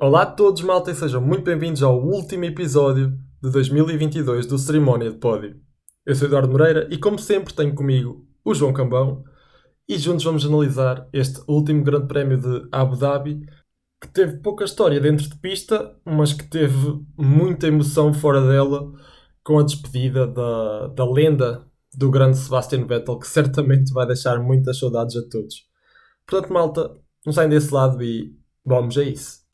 Olá a todos, malta, e sejam muito bem-vindos ao último episódio de 2022 do Cerimónia de Pódio. Eu sou Eduardo Moreira e, como sempre, tenho comigo o João Cambão e juntos vamos analisar este último Grande Prémio de Abu Dhabi que teve pouca história dentro de pista, mas que teve muita emoção fora dela com a despedida da, da lenda do grande Sebastian Vettel, que certamente vai deixar muitas saudades a todos. Portanto, malta, não saem desse lado e vamos a isso.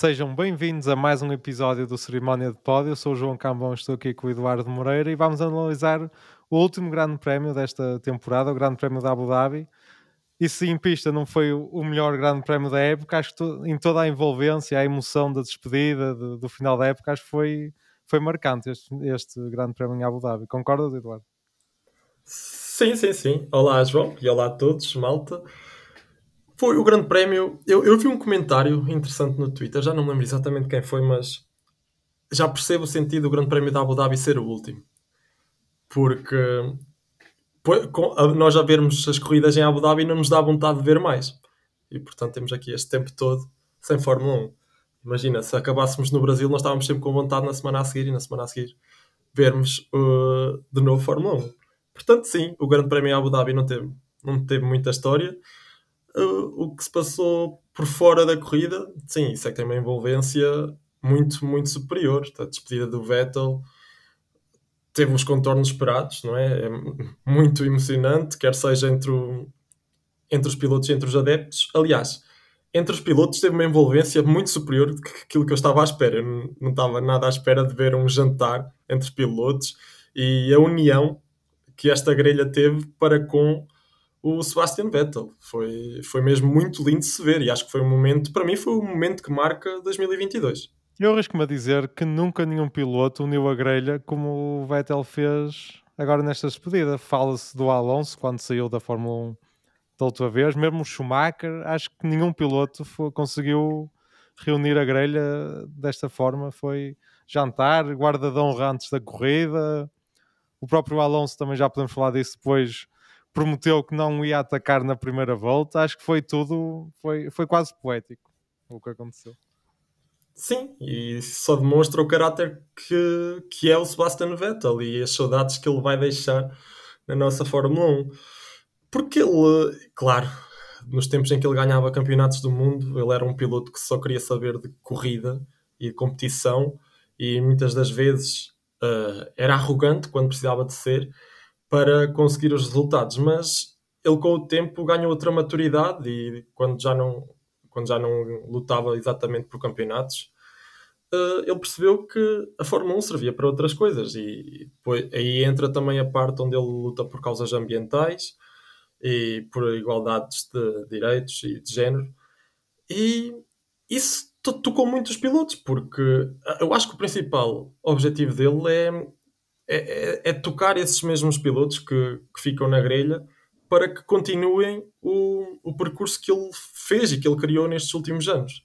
Sejam bem-vindos a mais um episódio do Cerimónia de Pódio. Eu sou o João Cambão, estou aqui com o Eduardo Moreira e vamos analisar o último grande prémio desta temporada, o Grande Prémio da Abu Dhabi. E se em pista não foi o melhor grande prémio da época, acho que em toda a envolvência, a emoção da despedida, do, do final da época, acho que foi, foi marcante este, este grande prémio em Abu Dhabi. Concordas, Eduardo? Sim, sim, sim. Olá, João, e olá a todos, malta. Foi o Grande Prémio. Eu, eu vi um comentário interessante no Twitter, já não lembro exatamente quem foi, mas já percebo o sentido do Grande Prémio da Abu Dhabi ser o último. Porque nós já vermos as corridas em Abu Dhabi não nos dá vontade de ver mais. E portanto temos aqui este tempo todo sem Fórmula 1. Imagina, se acabássemos no Brasil, nós estávamos sempre com vontade na semana a seguir e na semana a seguir vermos uh, de novo Fórmula 1. Portanto, sim, o Grande Prémio em Abu Dhabi não teve, não teve muita história o que se passou por fora da corrida, sim, isso é que tem uma envolvência muito, muito superior. A despedida do Vettel teve os contornos esperados, não é? É muito emocionante, quer seja entre, o, entre os pilotos e entre os adeptos. Aliás, entre os pilotos teve uma envolvência muito superior do que aquilo que eu estava à espera. Eu não, não estava nada à espera de ver um jantar entre pilotos e a união que esta grelha teve para com o Sebastian Vettel. Foi, foi mesmo muito lindo de se ver e acho que foi um momento, para mim, foi um momento que marca 2022. Eu arrisco-me a dizer que nunca nenhum piloto uniu a grelha como o Vettel fez agora nesta despedida. Fala-se do Alonso quando saiu da Fórmula 1 da outra vez, mesmo o Schumacher, acho que nenhum piloto foi, conseguiu reunir a grelha desta forma. Foi jantar, guarda de honra antes da corrida. O próprio Alonso também já podemos falar disso depois prometeu que não ia atacar na primeira volta. Acho que foi tudo, foi, foi quase poético o que aconteceu. Sim, e só demonstra o caráter que, que é o Sebastian Vettel e as saudades que ele vai deixar na nossa Fórmula 1. Porque ele, claro, nos tempos em que ele ganhava campeonatos do mundo, ele era um piloto que só queria saber de corrida e de competição e muitas das vezes uh, era arrogante quando precisava de ser para conseguir os resultados, mas ele com o tempo ganhou outra maturidade e quando já não, quando já não lutava exatamente por campeonatos, uh, ele percebeu que a Fórmula 1 servia para outras coisas e depois, aí entra também a parte onde ele luta por causas ambientais e por igualdades de direitos e de género. E isso tocou muito os pilotos porque eu acho que o principal objetivo dele é é, é, é, tocar esses mesmos pilotos que, que, ficam na grelha para que continuem o, o percurso que ele fez e que ele criou nestes últimos anos.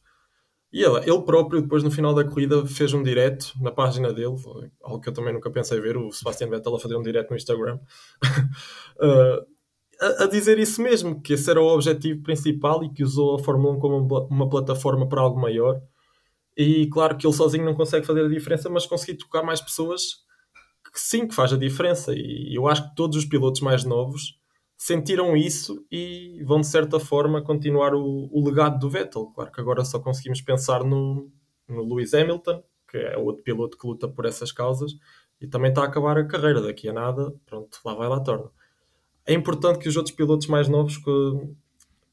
E ele, ele próprio, depois no final da corrida, fez um direto na página dele, algo que eu também nunca pensei ver, o Sebastian Vettel a fazer um direto no Instagram, uh, a, a, dizer isso mesmo, que esse era o objetivo principal e que usou a Fórmula 1 como uma, uma plataforma para algo maior. E claro que ele sozinho não consegue fazer a diferença, mas conseguir tocar mais pessoas que sim, que faz a diferença. E eu acho que todos os pilotos mais novos sentiram isso e vão de certa forma continuar o, o legado do Vettel. Claro que agora só conseguimos pensar no, no Lewis Hamilton, que é outro piloto que luta por essas causas e também está a acabar a carreira daqui a nada. Pronto, lá vai lá torna. É importante que os outros pilotos mais novos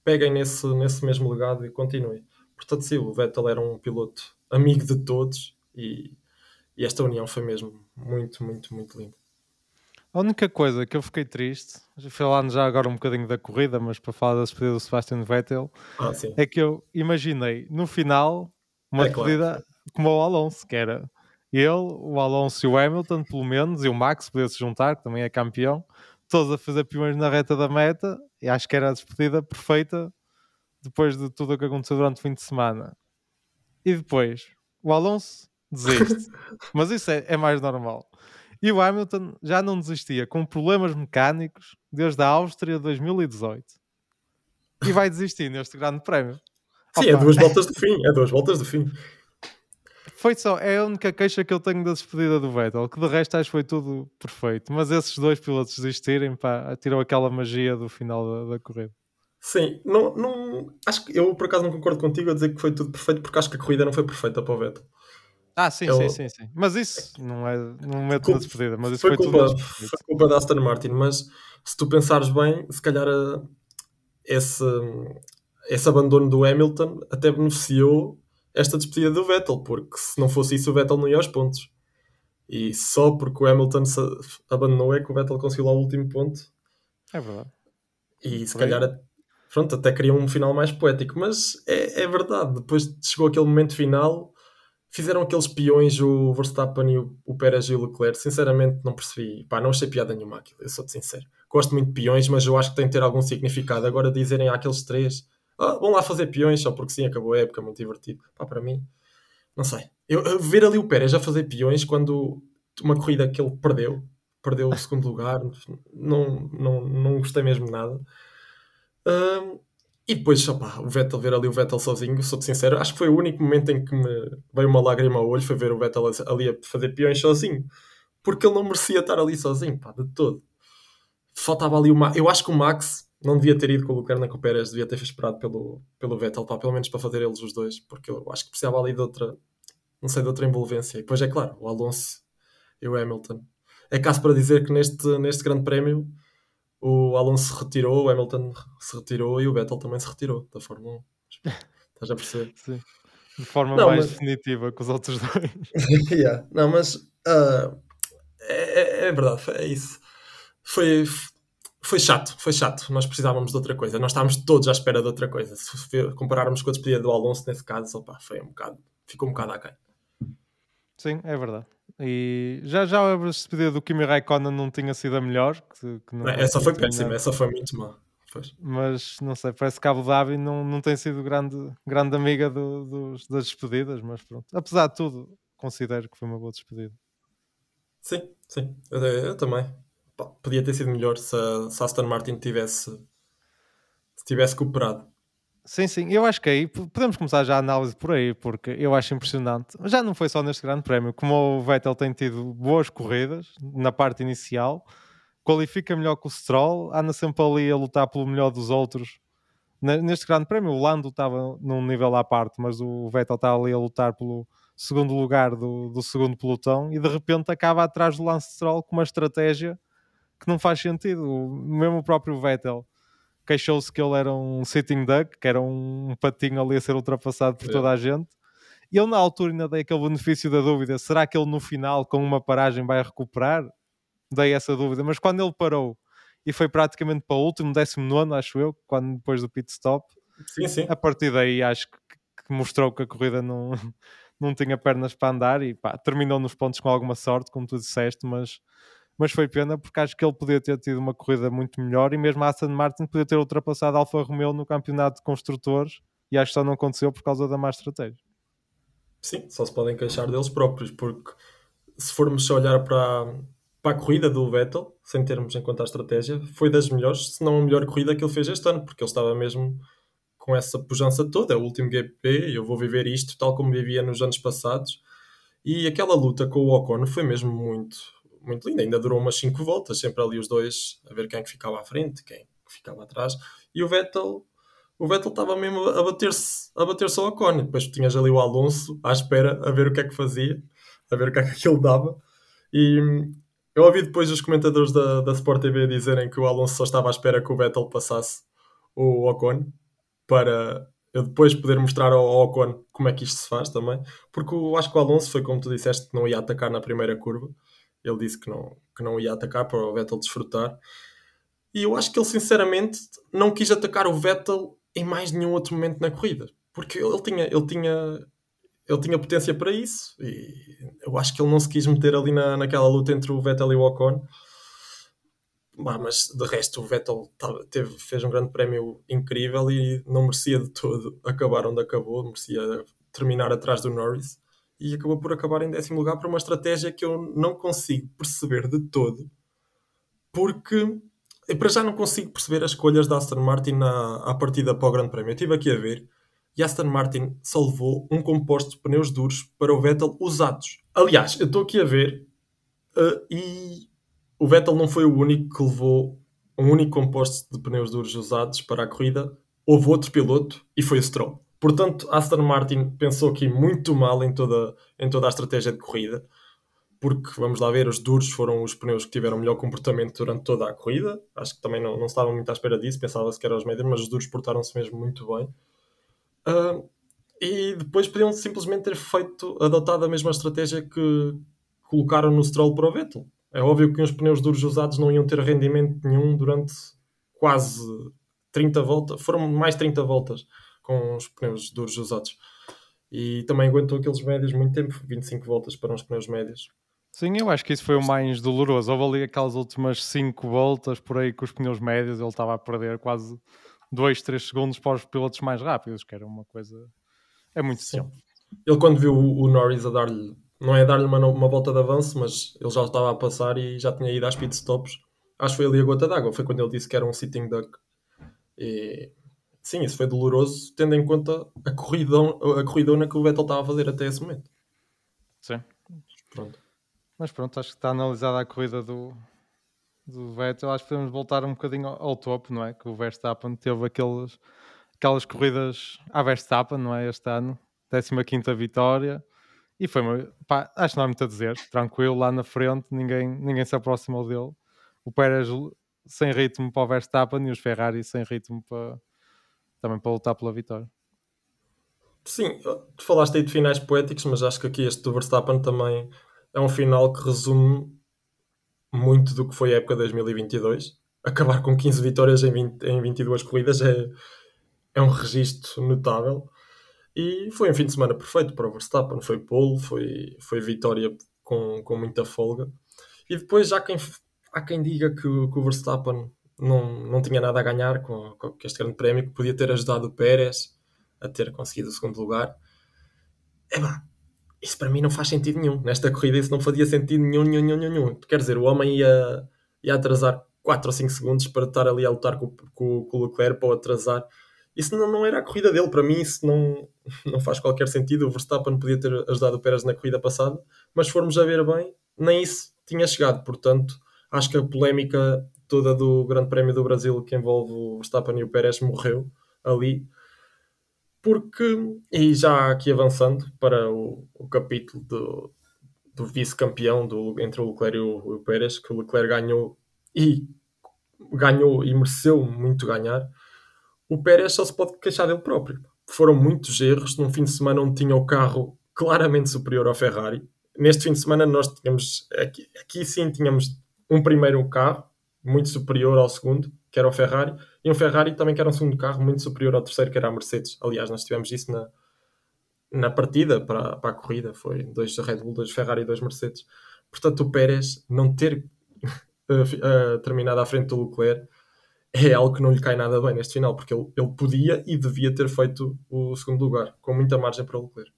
peguem nesse, nesse mesmo legado e continuem. Portanto, sim, o Vettel era um piloto amigo de todos e e esta união foi mesmo muito, muito, muito linda. A única coisa que eu fiquei triste, falando já agora um bocadinho da corrida, mas para falar da despedida do Sebastian Vettel, ah, é que eu imaginei no final uma é despedida claro. como o Alonso, que era ele, o Alonso e o Hamilton, pelo menos, e o Max podia se juntar, que também é campeão, todos a fazer piões na reta da meta, e acho que era a despedida perfeita depois de tudo o que aconteceu durante o fim de semana. E depois, o Alonso desiste. Mas isso é, é, mais normal. E o Hamilton já não desistia com problemas mecânicos desde a Áustria 2018. E vai desistir neste grande prémio. Sim, é duas voltas do fim. É duas voltas do fim. Foi só, é a única queixa que eu tenho da despedida do Vettel, que de resto acho que foi tudo perfeito. Mas esses dois pilotos desistirem, pá, tirou aquela magia do final da, da corrida. Sim, não, não, acho que eu por acaso não concordo contigo a dizer que foi tudo perfeito, porque acho que a corrida não foi perfeita para o Vettel. Ah, sim, sim, sim, sim. Mas isso não é não meto na despedida, mas isso foi, foi culpa, tudo foi culpa da Aston Martin, mas se tu pensares bem, se calhar eh, esse, esse abandono do Hamilton até beneficiou esta despedida do Vettel, porque se não fosse isso o Vettel não ia aos pontos. E só porque o Hamilton se abandonou é que o Vettel conseguiu lá o último ponto. É verdade. E se calhar pronto, até queria um final mais poético, mas é, é verdade. Depois chegou aquele momento final, fizeram aqueles peões o Verstappen e o, Pérez e o Leclerc. Sinceramente, não percebi. Pá, não achei piada nenhuma aquilo, eu sou-te sincero. Gosto muito de peões, mas eu acho que tem de ter algum significado. Agora dizerem àqueles três, ah, vão lá fazer peões só porque sim, acabou a época, muito divertido. Pá, para mim, não sei. Eu, eu ver ali o Pérez a fazer peões quando uma corrida que ele perdeu, perdeu o segundo lugar, não, não, não gostei mesmo nada. Um, e depois, o Vettel, ver ali o Vettel sozinho, sou-te sincero, acho que foi o único momento em que me veio uma lágrima ao olho, foi ver o Vettel ali a fazer peões sozinho. Porque ele não merecia estar ali sozinho, pá, de todo. Faltava ali uma. Eu acho que o Max não devia ter ido com o Lucarna com o Pérez, devia ter esperado pelo, pelo Vettel, pá, pelo menos para fazer eles os dois, porque eu acho que precisava ali de outra, não sei, de outra envolvência. E depois é claro, o Alonso e o Hamilton. É caso para dizer que neste, neste grande prémio o Alonso se retirou, o Hamilton se retirou e o Vettel também se retirou da Fórmula 1. Estás a perceber? Sim. De forma não, mais mas... definitiva que os outros dois. yeah. Não, mas uh, é, é, verdade, é isso. Foi, foi chato, foi chato. Nós precisávamos de outra coisa. Nós estávamos todos à espera de outra coisa. Se compararmos com a despedida do Alonso, nesse caso, opa, foi um bocado, ficou um bocado aquém. Sim, é verdade. E já já a despedida do Kimi Raikkonen não tinha sido a melhor. Que, que não, essa foi péssima, essa foi muito má. Pois. Mas não sei, parece que Abu Dhabi não, não tem sido grande, grande amiga do, dos, das despedidas, mas pronto. Apesar de tudo, considero que foi uma boa despedida. Sim, sim, eu, eu também. podia ter sido melhor se se Aston Martin tivesse, se tivesse cooperado. Sim, sim, eu acho que aí podemos começar já a análise por aí, porque eu acho impressionante. Já não foi só neste Grande Prémio, como o Vettel tem tido boas corridas na parte inicial, qualifica melhor que o Stroll, anda sempre ali a lutar pelo melhor dos outros. Neste Grande Prémio, o Lando estava num nível à parte, mas o Vettel está ali a lutar pelo segundo lugar do, do segundo pelotão e de repente acaba atrás do Lance Stroll com uma estratégia que não faz sentido. Mesmo o próprio Vettel queixou-se que ele era um sitting duck, que era um patinho ali a ser ultrapassado por é. toda a gente. E ele na altura ainda dei aquele benefício da dúvida, será que ele no final com uma paragem vai recuperar? Dei essa dúvida, mas quando ele parou e foi praticamente para o último, 19 acho eu, quando depois do pit stop, sim, sim. a partir daí acho que, que mostrou que a corrida não, não tinha pernas para andar e pá, terminou nos pontos com alguma sorte, como tu disseste, mas mas foi pena porque acho que ele podia ter tido uma corrida muito melhor e mesmo a Aston Martin podia ter ultrapassado a Alfa Romeo no campeonato de construtores e acho que só não aconteceu por causa da má estratégia. Sim, só se podem queixar deles próprios, porque se formos olhar para, para a corrida do Vettel, sem termos em conta a estratégia, foi das melhores, se não a melhor corrida que ele fez este ano, porque ele estava mesmo com essa pujança toda, é o último GP, eu vou viver isto tal como vivia nos anos passados. E aquela luta com o Ocon foi mesmo muito, muito linda. Ainda durou umas 5 voltas, sempre ali os dois a ver quem é que ficava à frente, quem é ficava atrás. E o Vettel, o Vettel estava mesmo a bater-se a bater só a Ocon. Depois tinhas ali o Alonso à espera a ver o que é que fazia, a ver o que é que aquilo dava. E eu ouvi depois os comentadores da, da Sport TV dizerem que o Alonso só estava à espera que o Vettel passasse o Ocon para eu depois poder mostrar ao Ocon como é que isto se faz também, porque eu acho que o Alonso foi como tu disseste que não ia atacar na primeira curva ele disse que não, que não ia atacar para o Vettel desfrutar. E eu acho que ele, sinceramente, não quis atacar o Vettel em mais nenhum outro momento na corrida. Porque ele tinha, ele tinha, ele tinha potência para isso. E eu acho que ele não se quis meter ali na, naquela luta entre o Vettel e o Ocon. Bah, mas de resto, o Vettel tava, teve, fez um grande prémio incrível e não merecia de todo acabar onde acabou. Merecia terminar atrás do Norris. E acabou por acabar em décimo lugar por uma estratégia que eu não consigo perceber de todo, porque para já não consigo perceber as escolhas da Aston Martin à, à partida para o Grande Prémio. Eu estive aqui a ver e Aston Martin salvou um composto de pneus duros para o Vettel usados. Aliás, eu estou aqui a ver uh, e o Vettel não foi o único que levou um único composto de pneus duros usados para a corrida. Houve outro piloto e foi o Stroll. Portanto, Aston Martin pensou aqui muito mal em toda, em toda a estratégia de corrida, porque vamos lá ver, os duros foram os pneus que tiveram melhor comportamento durante toda a corrida. Acho que também não, não estavam muito à espera disso, pensava-se que eram os médios, mas os duros portaram-se mesmo muito bem. Uh, e depois podiam simplesmente ter feito, adotado a mesma estratégia que colocaram no Stroll para o Vettel. É óbvio que os pneus duros usados não iam ter rendimento nenhum durante quase 30 voltas, foram mais 30 voltas com os pneus duros usados. E também aguentou aqueles médios muito tempo, 25 voltas para uns pneus médios. Sim, eu acho que isso foi o mais doloroso. Houve ali aquelas últimas 5 voltas por aí com os pneus médios, ele estava a perder quase 2, 3 segundos para os pilotos mais rápidos, que era uma coisa. É muito Sim. tempo. Ele, quando viu o, Norris a dar-lhe, não é dar-lhe uma, uma volta de avanço, mas ele já estava a passar e já tinha ido às pit stops. Acho que foi ali a gota d'água. Foi quando ele disse que era um sitting duck. E sim, isso foi doloroso, tendo em conta a corridão, a corridona que o Vettel estava a fazer até esse momento. Sim. Pronto. Mas pronto, acho que está analisada a corrida do, do Vettel, acho que podemos voltar um bocadinho ao, topo, não é? Que o Verstappen teve aqueles, aquelas corridas à Verstappen, não é? Este ano, 15 vitória. E foi, pá, acho que não há muito a dizer, tranquilo, lá na frente, ninguém, ninguém se aproximou dele. O Pérez sem ritmo para o Verstappen e os Ferrari sem ritmo para, também para lutar pela vitória. Sim, tu falaste aí de finais poéticos, mas acho que aqui este do Verstappen também é um final que resume muito do que foi a época 2022. Acabar com 15 vitórias em, 20, em 22 corridas é, é um registro notável. E foi um fim de semana perfeito para o Verstappen. Foi pole, foi, foi vitória com, com muita folga. E depois há quem, há quem diga que, que o Verstappen não, não tinha nada a ganhar com, com este grande prémio, que podia ter ajudado o Pérez a ter conseguido o segundo lugar. É isso para mim não faz sentido nenhum. Nesta corrida isso não fazia sentido nenhum, nenhum, nenhum, nenhum. Quer dizer, o homem ia, ia atrasar 4 ou 5 segundos para estar ali a lutar com, com, com o Leclerc para o atrasar. Isso não, não era a corrida dele. Para mim isso não, não faz qualquer sentido. O Verstappen podia ter ajudado o Pérez na corrida passada, mas formos a ver bem, nem isso tinha chegado. Portanto, acho que a polémica toda do Grande Prémio do Brasil que envolve o Verstappen e o Pérez morreu ali porque, e já aqui avançando para o, o capítulo do, do vice-campeão entre o Leclerc e o, o Pérez, que o Leclerc ganhou e ganhou e mereceu muito ganhar, o Pérez só se pode queixar dele próprio. Foram muitos erros num fim de semana onde tinha o carro claramente superior ao Ferrari. Neste fim de semana nós tínhamos, aqui, aqui sim tínhamos um primeiro carro muito superior ao segundo, que era o Ferrari, e um Ferrari também que era um segundo carro muito superior ao terceiro, que era a Mercedes. Aliás, nós tivemos isso na, na partida para, para a corrida, foi dois Red Bull, dois Ferrari e dois Mercedes. Portanto, o Pérez não ter uh, terminado à frente do Leclerc é algo que não lhe cai nada bem neste final, porque ele, ele podia e devia ter feito o segundo lugar, com muita margem para o Leclerc.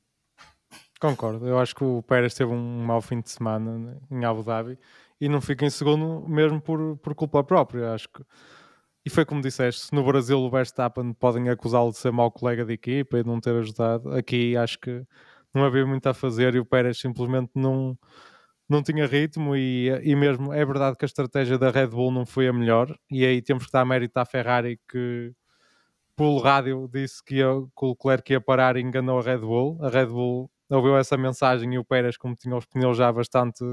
Concordo, eu acho que o Pérez teve um mau fim de semana em Abu Dhabi e não fica em segundo mesmo por, por culpa própria. Acho que e foi como disseste, no Brasil o Verstappen podem acusá-lo de ser mau colega de equipa e de não ter ajudado. Aqui acho que não havia muito a fazer e o Pérez simplesmente não, não tinha ritmo e, e mesmo é verdade que a estratégia da Red Bull não foi a melhor e aí temos que dar mérito à Ferrari que pelo rádio disse que, ia, que o Leclerc ia parar e enganou a Red Bull. A Red Bull ouviu essa mensagem e o Pérez, como tinha os pneus já bastante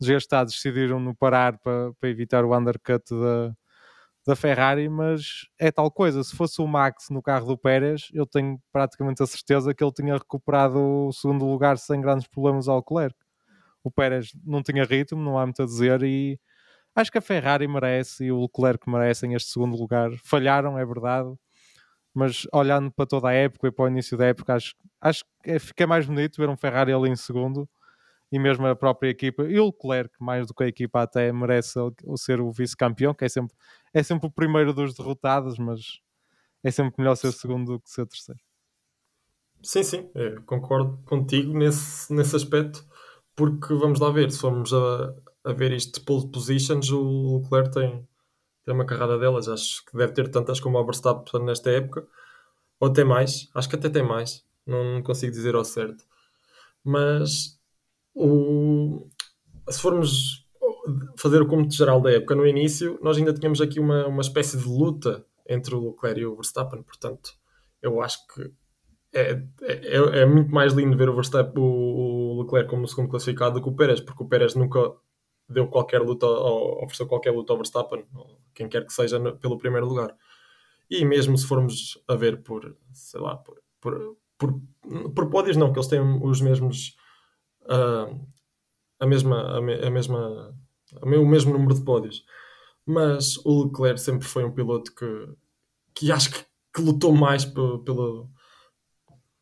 desgastados, decidiram no parar para, para evitar o undercut da, da Ferrari, mas é tal coisa. Se fosse o Max no carro do Pérez, eu tenho praticamente a certeza que ele tinha recuperado o segundo lugar sem grandes problemas ao Leclerc. O Pérez não tinha ritmo, não há muito a dizer, e acho que a Ferrari merece e o Leclerc merecem este segundo lugar. Falharam, é verdade, mas olhando para toda a época e para o início da época, acho, acho que é, fica mais bonito ver um Ferrari ali em segundo e mesmo a própria equipa e o Leclerc, mais do que a equipa, até merece ser o vice-campeão, que é sempre, é sempre o primeiro dos derrotados, mas é sempre melhor ser o segundo do que ser o terceiro. Sim, sim, concordo contigo nesse, nesse aspecto, porque vamos lá ver, se formos a, a ver isto de pole positions, o Leclerc tem, tem uma carrada delas, acho que deve ter tantas como o Verstappen nesta época, ou até mais, acho que até tem mais, não consigo dizer ao certo. Mas o, se formos fazer o cômputo geral da época no início, nós ainda tínhamos aqui uma, uma espécie de luta entre o Leclerc e o Verstappen, portanto, eu acho que é, é, é muito mais lindo ver o Verstappen, o, o Leclerc como segundo classificado do que o Pérez, porque o Pérez nunca deu qualquer luta, ou ofereceu qualquer luta ao Verstappen, quem quer que seja, pelo primeiro lugar. E mesmo se formos a ver por, sei lá, por, por, por, por pódios, não, que eles têm os mesmos. A mesma, a, me, a mesma, o mesmo número de pódios. Mas o Leclerc sempre foi um piloto que, que acho que, que lutou mais pelo,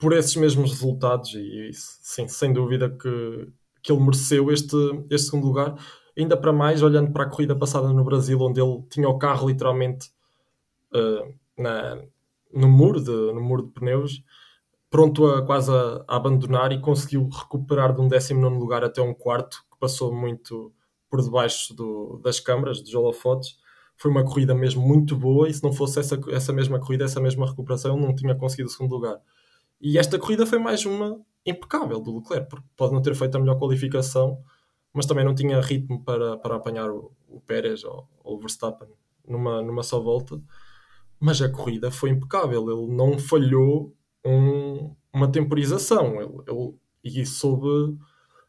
por esses mesmos resultados e sim, sem dúvida que, que ele mereceu este, este segundo lugar. Ainda para mais, olhando para a corrida passada no Brasil, onde ele tinha o carro literalmente uh, na, no, muro de, no muro de pneus, pronto a quase a, a, abandonar e conseguiu recuperar de um 19 lugar até um quarto, que passou muito por debaixo do, das câmaras, dos holofotes. Foi uma corrida mesmo muito boa e se não fosse essa, essa mesma corrida, essa mesma recuperação, não tinha conseguido o segundo lugar. E esta corrida foi mais uma impecável do Leclerc, porque pode não ter feito a melhor qualificação, mas também não tinha ritmo para, para apanhar o, o Pérez ou, ou, o Verstappen numa, numa só volta. Mas a corrida foi impecável, ele não falhou um, uma temporização. Ele, ele, e soube,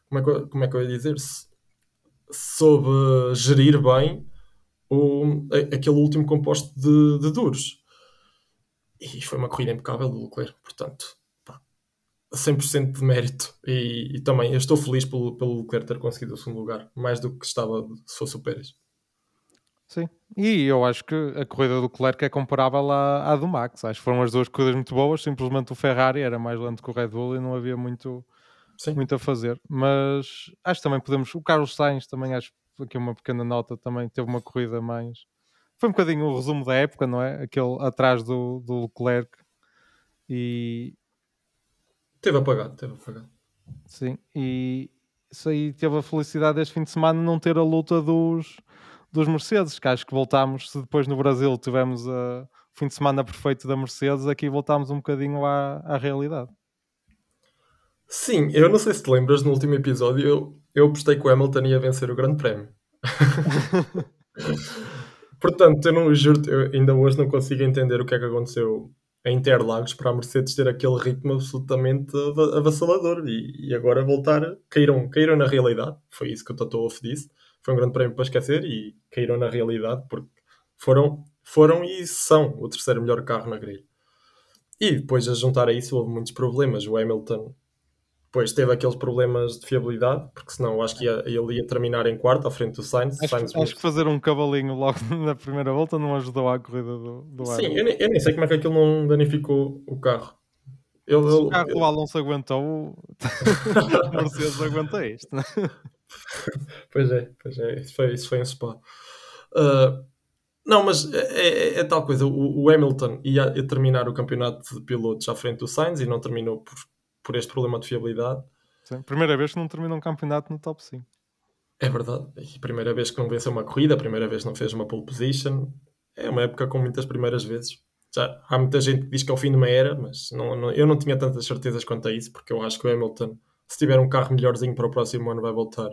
como é, que, como é que eu ia dizer? Soube gerir bem o, aquele último composto de, de duros. E foi uma corrida impecável do Leclerc, portanto, pá, 100% de mérito. E, e, também estou feliz pelo, pelo Leclerc ter conseguido o segundo lugar, mais do que estava se fosse o Pérez. Sim, e eu acho que a corrida do Leclerc é comparável à, à do Max. Acho que foram as duas corridas muito boas. Simplesmente o Ferrari era mais lento que o Red Bull e não havia muito, muito a fazer. Mas acho que também podemos. O Carlos Sainz também, acho aqui uma pequena nota, também teve uma corrida mais. Foi um bocadinho o resumo da época, não é? Aquele atrás do, do Leclerc e. Teve apagado, teve apagado. Sim, e isso aí teve a felicidade este fim de semana não ter a luta dos dos Mercedes, que acho que voltámos, se depois no Brasil tivemos o fim de semana perfeito da Mercedes, aqui voltámos um bocadinho à, à realidade. Sim, eu não sei se te lembras, no último episódio eu, eu apostei que o Hamilton ia vencer o Grande Prémio. Portanto, eu não juro, eu ainda hoje não consigo entender o que é que aconteceu em Interlagos para a Mercedes ter aquele ritmo absolutamente avassalador e, e agora voltar, caíram, caíram na realidade. Foi isso que o Toto Wolff disse foi um grande prémio para esquecer e caíram na realidade porque foram, foram e são o terceiro melhor carro na grelha. E depois a juntar a isso houve muitos problemas. O Hamilton depois teve aqueles problemas de fiabilidade, porque senão acho que ia, ele ia terminar em quarto à frente do Sainz. Acho, Sainz acho que fazer um cavalinho logo na primeira volta não ajudou à corrida do, do Sim, eu nem, eu nem, sei como é que aquilo não danificou o carro. Ele, Se o carro ele, do Alonso aguentou, o Mercedes aguenta isto. pois é, pois é, isso foi, isso foi um spa. Uh, não, mas é, é, é, tal coisa. O, o, Hamilton ia, ia terminar o campeonato de pilotos à frente do Sainz e não terminou por, por este problema de fiabilidade. Sim, primeira vez que não termina um campeonato no top 5. É verdade. E primeira vez que não venceu uma corrida, primeira vez que não fez uma pole position. É uma época com muitas primeiras vezes. Já há muita gente que diz que é o fim de uma era, mas não, não, eu não tinha tantas certezas quanto a isso, porque eu acho que o Hamilton se tiver um carro melhorzinho para o próximo ano, vai voltar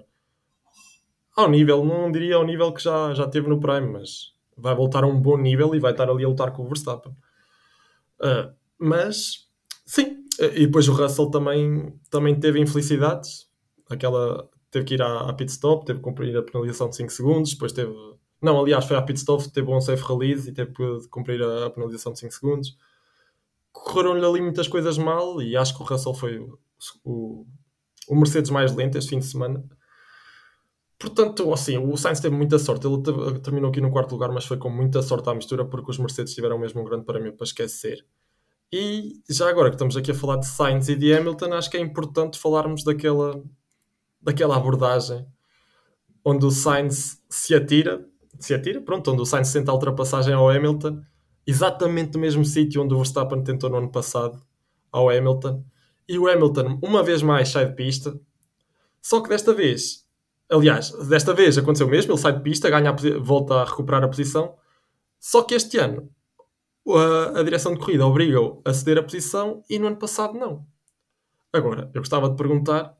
ao nível, não diria ao nível que já, já teve no Prime, mas vai voltar a um bom nível e vai estar ali a lutar com o Verstappen. Uh, mas, sim, e depois o Russell também, também teve infelicidades. Aquela, teve que ir à, à pit stop, teve que cumprir a penalização de 5 segundos, depois teve. Não, aliás, foi à pit stop, teve um safe release e teve que cumprir a, a penalização de 5 segundos. Correram-lhe ali muitas coisas mal e acho que o Russell foi o, o, o Mercedes mais lento este fim de semana. Portanto, assim, o Sainz teve muita sorte. Ele terminou aqui no quarto lugar, mas foi com muita sorte à mistura, porque os Mercedes tiveram mesmo um grande prémio para esquecer. E já agora que estamos aqui a falar de Sainz e de Hamilton, acho que é importante falarmos daquela, daquela abordagem onde o Sainz se atira, se atira, pronto, onde o Sainz senta a ultrapassagem ao Hamilton, exatamente no mesmo sítio onde o Verstappen tentou no ano passado, ao Hamilton. E o Hamilton, uma vez mais, sai de pista. Só que desta vez, aliás, desta vez aconteceu mesmo, ele sai de pista, ganha a, volta a recuperar a posição. Só que este ano a, a direção de corrida obriga-o a ceder a posição e no ano passado não. Agora, eu gostava de perguntar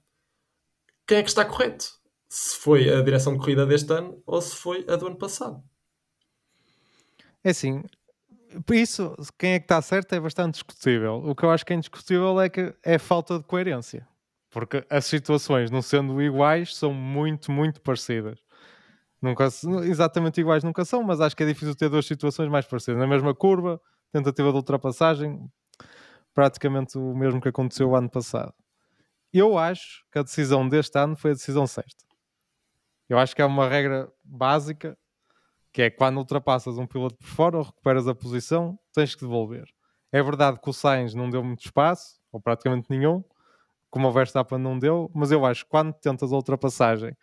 quem é que está correto? Se foi a direção de corrida deste ano ou se foi a do ano passado. É assim, por isso, quem é que está certo é bastante discutível. O que eu acho que é indiscutível é que é falta de coerência. Porque as situações, não sendo iguais, são muito, muito parecidas. Nunca, exatamente iguais nunca são, mas acho que é difícil ter duas situações mais parecidas. Na mesma curva, tentativa de ultrapassagem, praticamente o mesmo que aconteceu o ano passado. Eu acho que a decisão deste ano foi a decisão certa. Eu acho que é uma regra básica, que é quando ultrapassas um piloto por fora ou recuperas a posição, tens que devolver. É verdade que o Sainz não deu muito espaço, ou praticamente nenhum, como o Verstappen não deu, mas eu acho que quando tentas a ultrapassagem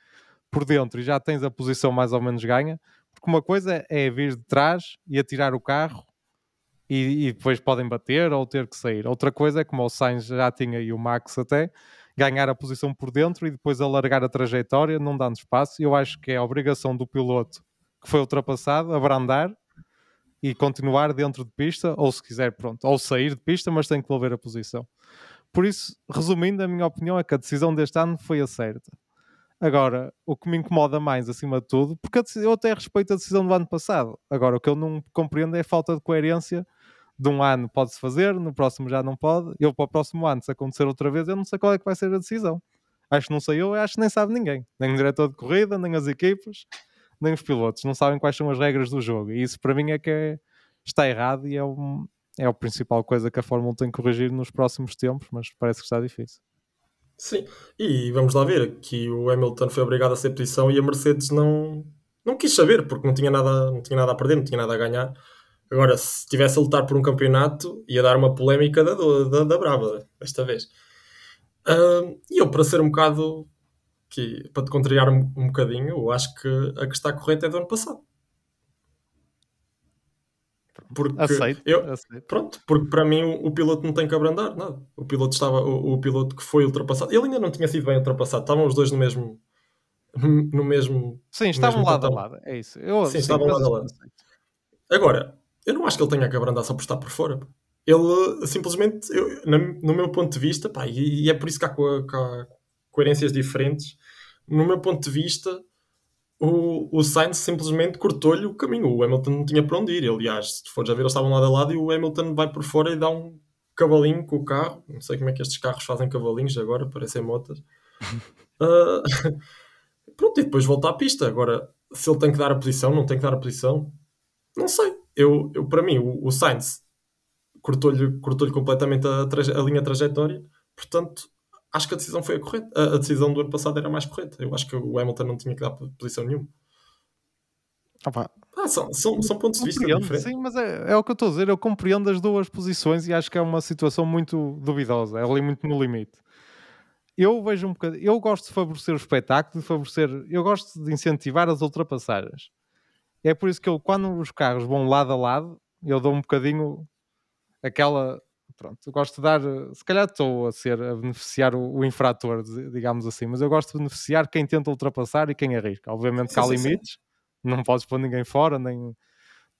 por dentro e já tens a posição mais ou menos ganha, porque uma coisa é vir de trás e atirar o carro e, e, depois podem bater ou ter que sair. Outra coisa é como o Sainz já tinha e o Max até, ganhar a posição por dentro e depois alargar a trajetória, não dando espaço. Eu acho que é a obrigação do piloto que foi ultrapassado abrandar e continuar dentro de pista, ou se quiser, pronto, ou sair de pista, mas tem que devolver a posição. Por isso, resumindo, a minha opinião é que a decisão deste ano foi a certa. Agora, o que me incomoda mais, acima de tudo, porque eu até respeito a decisão do ano passado. Agora, o que eu não compreendo é a falta de coerência de um ano pode-se fazer, no próximo já não pode. Eu, para o próximo ano, se acontecer outra vez, eu não sei qual é que vai ser a decisão. Acho que não sei eu, acho que nem sabe ninguém. Nem o diretor de corrida, nem as equipas, nem os pilotos. Não sabem quais são as regras do jogo. E isso, para mim, é que é, está errado e é, um, é a principal coisa que a Fórmula 1 tem que corrigir nos próximos tempos, mas parece que está difícil. Sim, e vamos lá ver que o Hamilton foi obrigado a ser posição e a Mercedes não, não quis saber, porque não tinha, nada, não tinha nada a perder, não tinha nada a ganhar. Agora, se estivesse a lutar por um campeonato, ia dar uma polémica da, da, da Brava, desta vez. Uh, e eu, para ser um bocado, que, para te contrariar um, um bocadinho, eu acho que a que está correta é do ano passado. Porque aceito, eu, aceito. Pronto, porque para mim o, o, piloto não tem que abrandar nada. O piloto estava, o, o, piloto que foi ultrapassado, ele ainda não tinha sido bem ultrapassado, estavam os dois no mesmo. No mesmo. Sim, estavam lado a lado, é isso. Eu, sim, sim, estavam lado a lado. Agora, eu não acho que ele tenha que abrandar só por estar por fora. Ele simplesmente, eu, no meu ponto de vista, pá, e, e é por isso que há, que há coerências diferentes. No meu ponto de vista, o, o Sainz simplesmente cortou-lhe o caminho. O Hamilton não tinha para onde ir. Aliás, se fores a ver, eles estavam lado a lado e o Hamilton vai por fora e dá um cavalinho com o carro. Não sei como é que estes carros fazem cavalinhos agora, parecem motas. uh, pronto, e depois volta à pista. Agora, se ele tem que dar a posição, não tem que dar a posição, não sei. Eu, eu para mim, o, o Sainz cortou-lhe cortou completamente a, a linha trajetória. Portanto, acho que a decisão foi a correta. A, a, decisão do ano passado era mais correta. Eu acho que o Hamilton não tinha que dar posição nenhuma. Opa. Ah, são, são, são pontos de vista diferentes. Sim, mas é, é o que eu estou a dizer. Eu compreendo as duas posições e acho que é uma situação muito duvidosa. É ali muito no limite. Eu vejo um bocadinho. Eu gosto de favorecer o espetáculo, de favorecer. Eu gosto de incentivar as ultrapassagens. É por isso que eu, quando os carros vão lado a lado, eu dou um bocadinho aquela pronto, gosto de dar, se calhar estou a ser a beneficiar o, o, infrator, digamos assim, mas eu gosto de beneficiar quem tenta ultrapassar e quem arrisca. Obviamente que há limites, sim. não podes pôr ninguém fora, nem,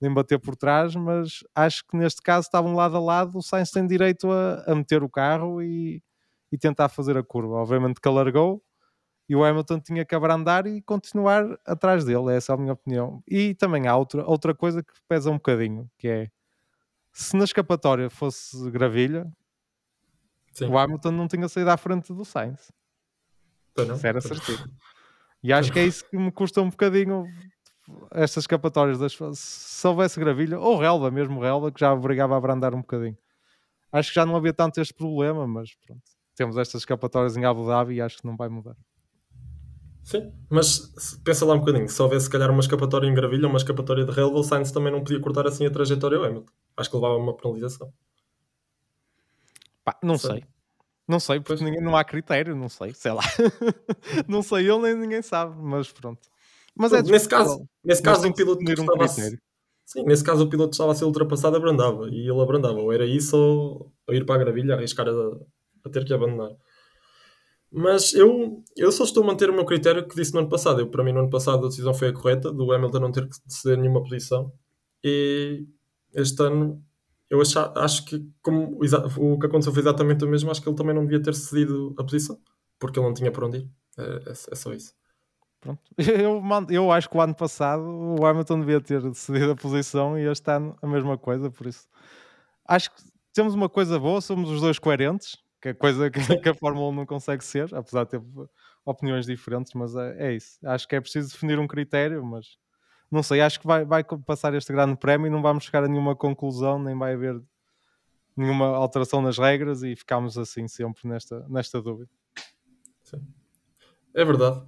nem bater por trás, mas acho que neste caso estavam lado a lado, o Sainz tem direito a, a meter o carro e, e tentar fazer a curva. Obviamente que alargou e o Hamilton tinha que abrandar e continuar atrás dele, essa é a minha opinião. E também há outra, outra coisa que pesa um bocadinho, que é se na escapatória fosse gravilha, Sim. o Hamilton não tinha saído à frente do Sainz. Isso era certeza. E acho que é isso que me custa um bocadinho estas escapatórias. Das... Se houvesse gravilha, ou relva, mesmo relva, que já obrigava a abrandar um bocadinho. Acho que já não havia tanto este problema, mas pronto. Temos estas escapatórias em Abu Dhabi e acho que não vai mudar. Sim, mas pensa lá um bocadinho. Se houvesse, se calhar, uma escapatória em gravilha, uma escapatória de relva, o Sainz também não podia cortar assim a trajetória ao Hamilton acho que levava uma penalização. Pá, não sei. sei. Não sei, porque ninguém, não há critério, não sei, sei lá. não sei ele nem ninguém sabe, mas pronto. Mas é nesse caso, nesse caso o piloto um estava a, sim, nesse caso o piloto estava a ser ultrapassado abrandava e ele abrandava, ou era isso ou, a ir para a gravilha, arriscar a, a ter que abandonar. Mas eu, eu só estou a manter o meu critério que disse no ano passado. Eu, para mim, no ano passado, a decisão foi a correta, do Hamilton não ter que ceder nenhuma posição. E este ano, eu acho, acho que como o que aconteceu foi exatamente o mesmo, acho que ele também não devia ter cedido a posição, porque ele não tinha para onde ir. É, é, é só isso. Pronto. Eu, eu acho que o ano passado o Hamilton devia ter cedido a posição e este ano a mesma coisa, por isso acho que temos uma coisa boa, somos os dois coerentes, que é coisa que, que a Fórmula 1 não consegue ser, apesar de ter opiniões diferentes, mas é, é, isso. Acho que é preciso definir um critério, mas não sei, acho que vai, vai passar este grande prémio e não vamos chegar a nenhuma conclusão, nem vai haver nenhuma alteração nas regras e ficamos assim sempre nesta, nesta dúvida. Sim. É verdade.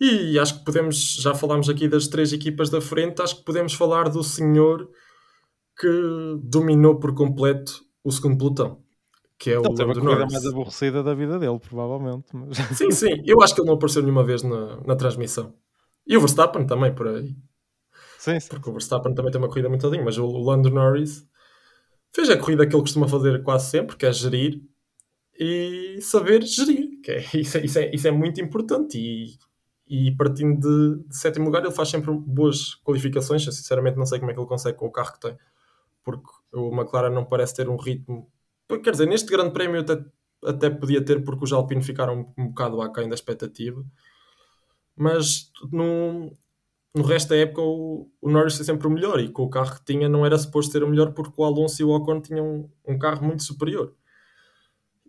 E acho que podemos, já falámos aqui das três equipas da frente, acho que podemos falar do senhor que dominou por completo o segundo pelotão que é ele o a corrida mais aborrecida da vida dele, provavelmente. Mas... Sim, sim. Eu acho que ele não apareceu nenhuma vez na, na transmissão. E o Verstappen também, por aí. Sim, sim. Porque o Verstappen também tem uma corrida muito mas o, Lando Norris fez a corrida que ele costuma fazer quase sempre, que é gerir e saber gerir. Que é, isso, é, isso, é, isso é muito importante. E, e partindo de, de, sétimo lugar, ele faz sempre boas qualificações. Eu sinceramente não sei como é que ele consegue com o carro que tem, porque o McLaren não parece ter um ritmo Quer dizer, neste grande prémio até, até podia ter, porque os Alpine ficaram um, um bocado aquém da expectativa. Mas no, no resto da época o, o Norris é sempre o melhor e com o carro que tinha não era suposto ser o melhor porque o Alonso e o Ocon tinham um, um carro muito superior.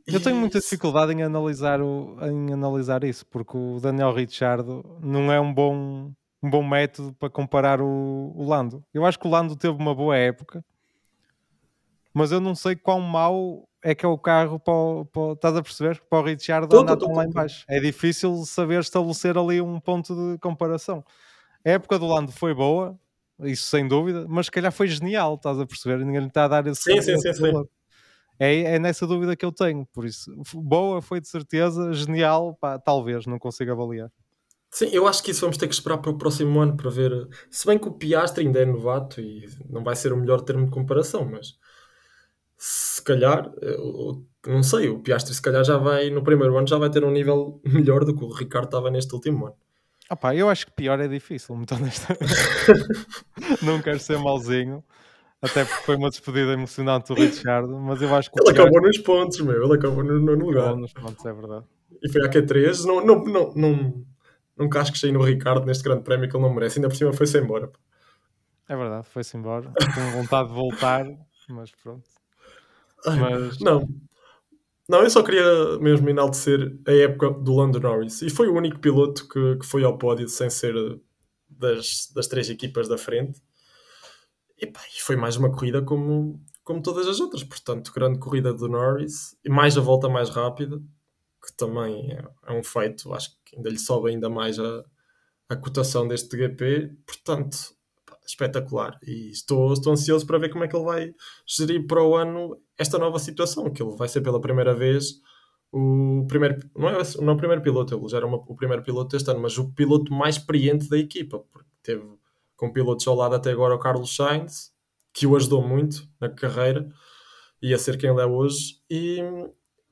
Eu tenho muita dificuldade em analisar, o, em analisar isso, porque o Daniel Ricciardo não é um bom, um bom método para comparar o, o Lando. Eu acho que o Lando teve uma boa época, mas eu não sei quão mau é que é o carro para, o, para estás a perceber? Para o Richard andar tão lá em baixo. É difícil saber estabelecer ali um ponto de comparação. A época do Lando foi boa, isso sem dúvida, mas se calhar foi genial, estás a perceber? Ninguém lhe está a dar esse, sim, sim, sim, sim. É, é nessa dúvida que eu tenho, por isso, boa foi de certeza, genial, pá, talvez, não consigo avaliar. Sim, eu acho que isso vamos ter que esperar para o próximo ano para ver. Se bem que o Piastri ainda é novato e não vai ser o melhor termo de comparação, mas se calhar, eu, não sei, o Piastri se calhar já vai, no primeiro ano já vai ter um nível melhor do que o Ricardo estava neste último ano. Opa, eu acho que pior é difícil, muito não quero ser malzinho, até porque foi uma despedida emocionante do Richard, mas eu acho que Ele acabou nos pontos, meu, ele acabou no, no lugar. Acabou nos pontos, é verdade. E foi a Q3, não, não, não, não, não casques aí no Ricardo neste grande prémio que ele não merece, ainda por cima foi-se embora. É verdade, foi-se embora, com vontade de voltar, mas pronto. Mas... Não. Não, eu só queria mesmo enaltecer a época do Lando Norris. E foi o único piloto que, que foi ao pódio sem ser das, das três equipas da frente. E pá, foi mais uma corrida como, como todas as outras. Portanto, grande corrida do Norris. E mais a volta mais rápida, que também é, é um feito. Acho que ainda lhe sobe ainda mais a, a cotação deste GP. Portanto, espetacular. E estou, estou ansioso para ver como é que ele vai gerir para o ano esta nova situação, que ele vai ser pela primeira vez o primeiro, não é, não o primeiro piloto, ele já era uma, o primeiro piloto deste ano, mas o piloto mais experiente da equipa, porque teve com pilotos ao lado até agora o Carlos Sainz, que o ajudou muito na carreira, e a ser quem ele é hoje, e,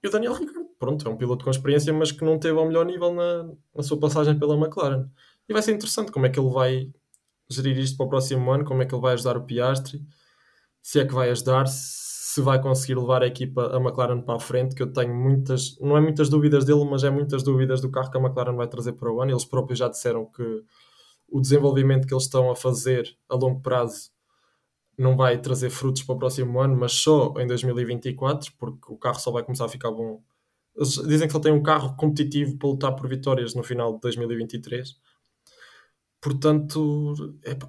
e o Daniel Ricciardo, pronto, é um piloto com experiência, mas que não teve ao melhor nível na, na sua passagem pela McLaren. E vai ser interessante como é que ele vai gerir isto para o próximo ano, como é que ele vai ajudar o Piastri, se é que vai ajudar, se vai conseguir levar a equipa, a McLaren para a frente, que eu tenho muitas, não é muitas dúvidas dele, mas é muitas dúvidas do carro que a McLaren vai trazer para o ano. Eles próprios já disseram que o desenvolvimento que eles estão a fazer a longo prazo não vai trazer frutos para o próximo ano, mas só em 2024, porque o carro só vai começar a ficar bom. Eles dizem que ele tem um carro competitivo para lutar por vitórias no final de 2023 Portanto,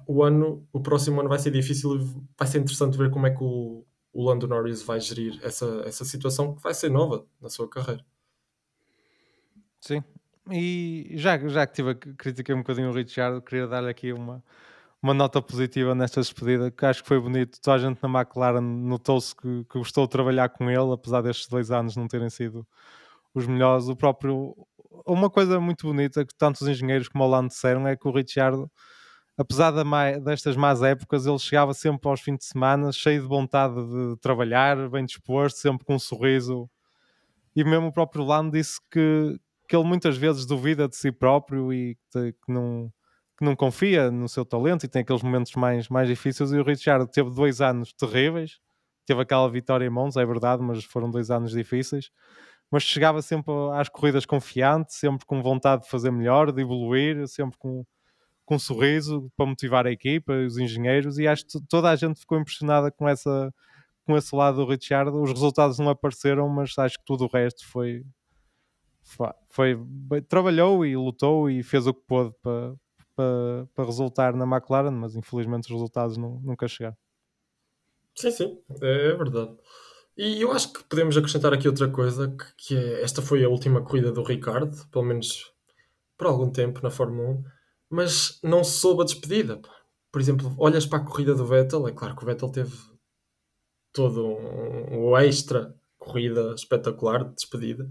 o ano, o próximo ano vai ser difícil e vai ser interessante ver como é que o, o Lando Norris vai gerir essa, essa situação que vai ser nova na sua carreira. Sim, e já, já que tive a criticar um bocadinho o Richard, queria dar aqui uma, uma nota positiva nesta despedida, que acho que foi bonito. Toda a gente na McLaren notou-se que, que gostou de trabalhar com ele, apesar destes dois anos não terem sido os melhores. O próprio uma coisa muito bonita que tanto os engenheiros como o Lando disseram é que o Richard apesar da mai, destas más épocas, ele chegava sempre aos fins de semana cheio de vontade de trabalhar, bem disposto, sempre com um sorriso. E mesmo o próprio Lando disse que, que ele muitas vezes duvida de si próprio e que, que não, que não confia no seu talento e tem aqueles momentos mais, mais difíceis. E o Richard teve dois anos terríveis, teve aquela vitória em Monza, é verdade, mas foram dois anos difíceis. Mas chegava sempre às corridas confiante, sempre com vontade de fazer melhor, de evoluir, sempre com, com um sorriso para motivar a equipa, os engenheiros, e acho que toda a gente ficou impressionada com, essa, com esse lado do Richard. Os resultados não apareceram, mas acho que tudo o resto foi, foi, foi trabalhou e lutou e fez o que pôde para, para, para resultar na McLaren, mas infelizmente os resultados não, nunca chegaram. Sim, sim, é, é, verdade. E eu acho que podemos acrescentar aqui outra coisa, que, que é, esta foi a última corrida do Ricardo, pelo menos por algum tempo na Fórmula 1, mas não soube a despedida. Por exemplo, olhas para a corrida do Vettel, é claro que o Vettel teve todo um, um extra corrida espetacular de despedida,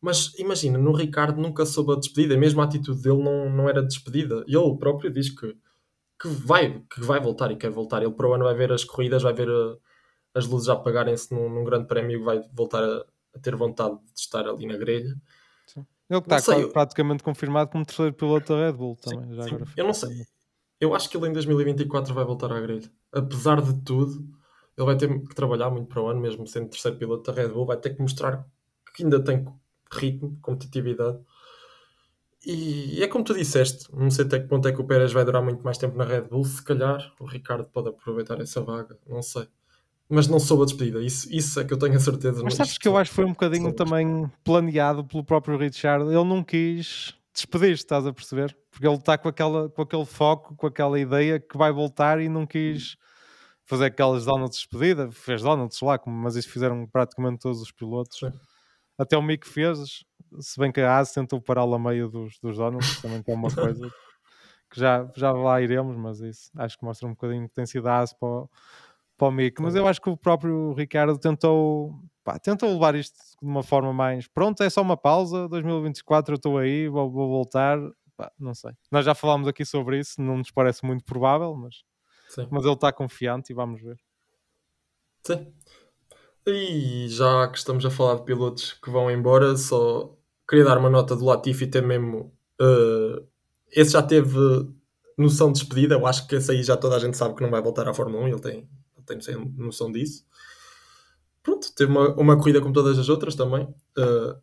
mas imagina, no Ricardo nunca soube a despedida, mesmo a atitude dele não, não era despedida. E ele próprio diz que, que, vai, que vai voltar e quer voltar. Ele para o ano vai ver as corridas, vai ver a, as luzes a apagarem-se num, num, grande prémio vai voltar a, a, ter vontade de estar ali na grelha. Sim. Ele está sei, praticamente confirmado como terceiro piloto da Red Bull também. Sim, já sim. Eu não sei. Eu acho que ele em 2024 vai voltar à grelha. Apesar de tudo, ele vai ter que trabalhar muito para o ano, mesmo sendo terceiro piloto da Red Bull, vai ter que mostrar que ainda tem ritmo, competitividade. E é como tu disseste, não sei até que ponto é que o Pérez vai durar muito mais tempo na Red Bull. Se calhar o Ricardo pode aproveitar essa vaga, não sei. Mas não soube a despedida, isso, isso é que eu tenho a certeza. Mas sabes que eu acho que foi um bocadinho também planeado pelo próprio Richard. Ele não quis despedir-se, estás a perceber? Porque ele está com, aquela, com aquele foco, com aquela ideia que vai voltar e não quis fazer aquelas donuts de despedida. Fez donuts lá, mas isso fizeram praticamente todos os pilotos. Sim. Até o Mick fez, se bem que a Asa tentou pará-lo a meio dos, dos Donalds, também que é uma coisa que já, já lá iremos, mas isso acho que mostra um bocadinho que tem sido a Asa para o, para o Mick. Mas eu acho que o próprio Ricardo tentou, pá, tentou levar isto de uma forma mais pronto, é só uma pausa, 2024 eu estou aí, vou, vou voltar. Pá, não sei. Nós já falámos aqui sobre isso, não nos parece muito provável, mas, mas ele está confiante e vamos ver. Sim. E já que estamos a falar de pilotos que vão embora, só queria dar uma nota do Latifi até mesmo. Uh, esse já teve noção de despedida, eu acho que esse aí já toda a gente sabe que não vai voltar à Fórmula 1, ele tem, tem noção disso. Pronto, teve uma, uma corrida como todas as outras também. Uh,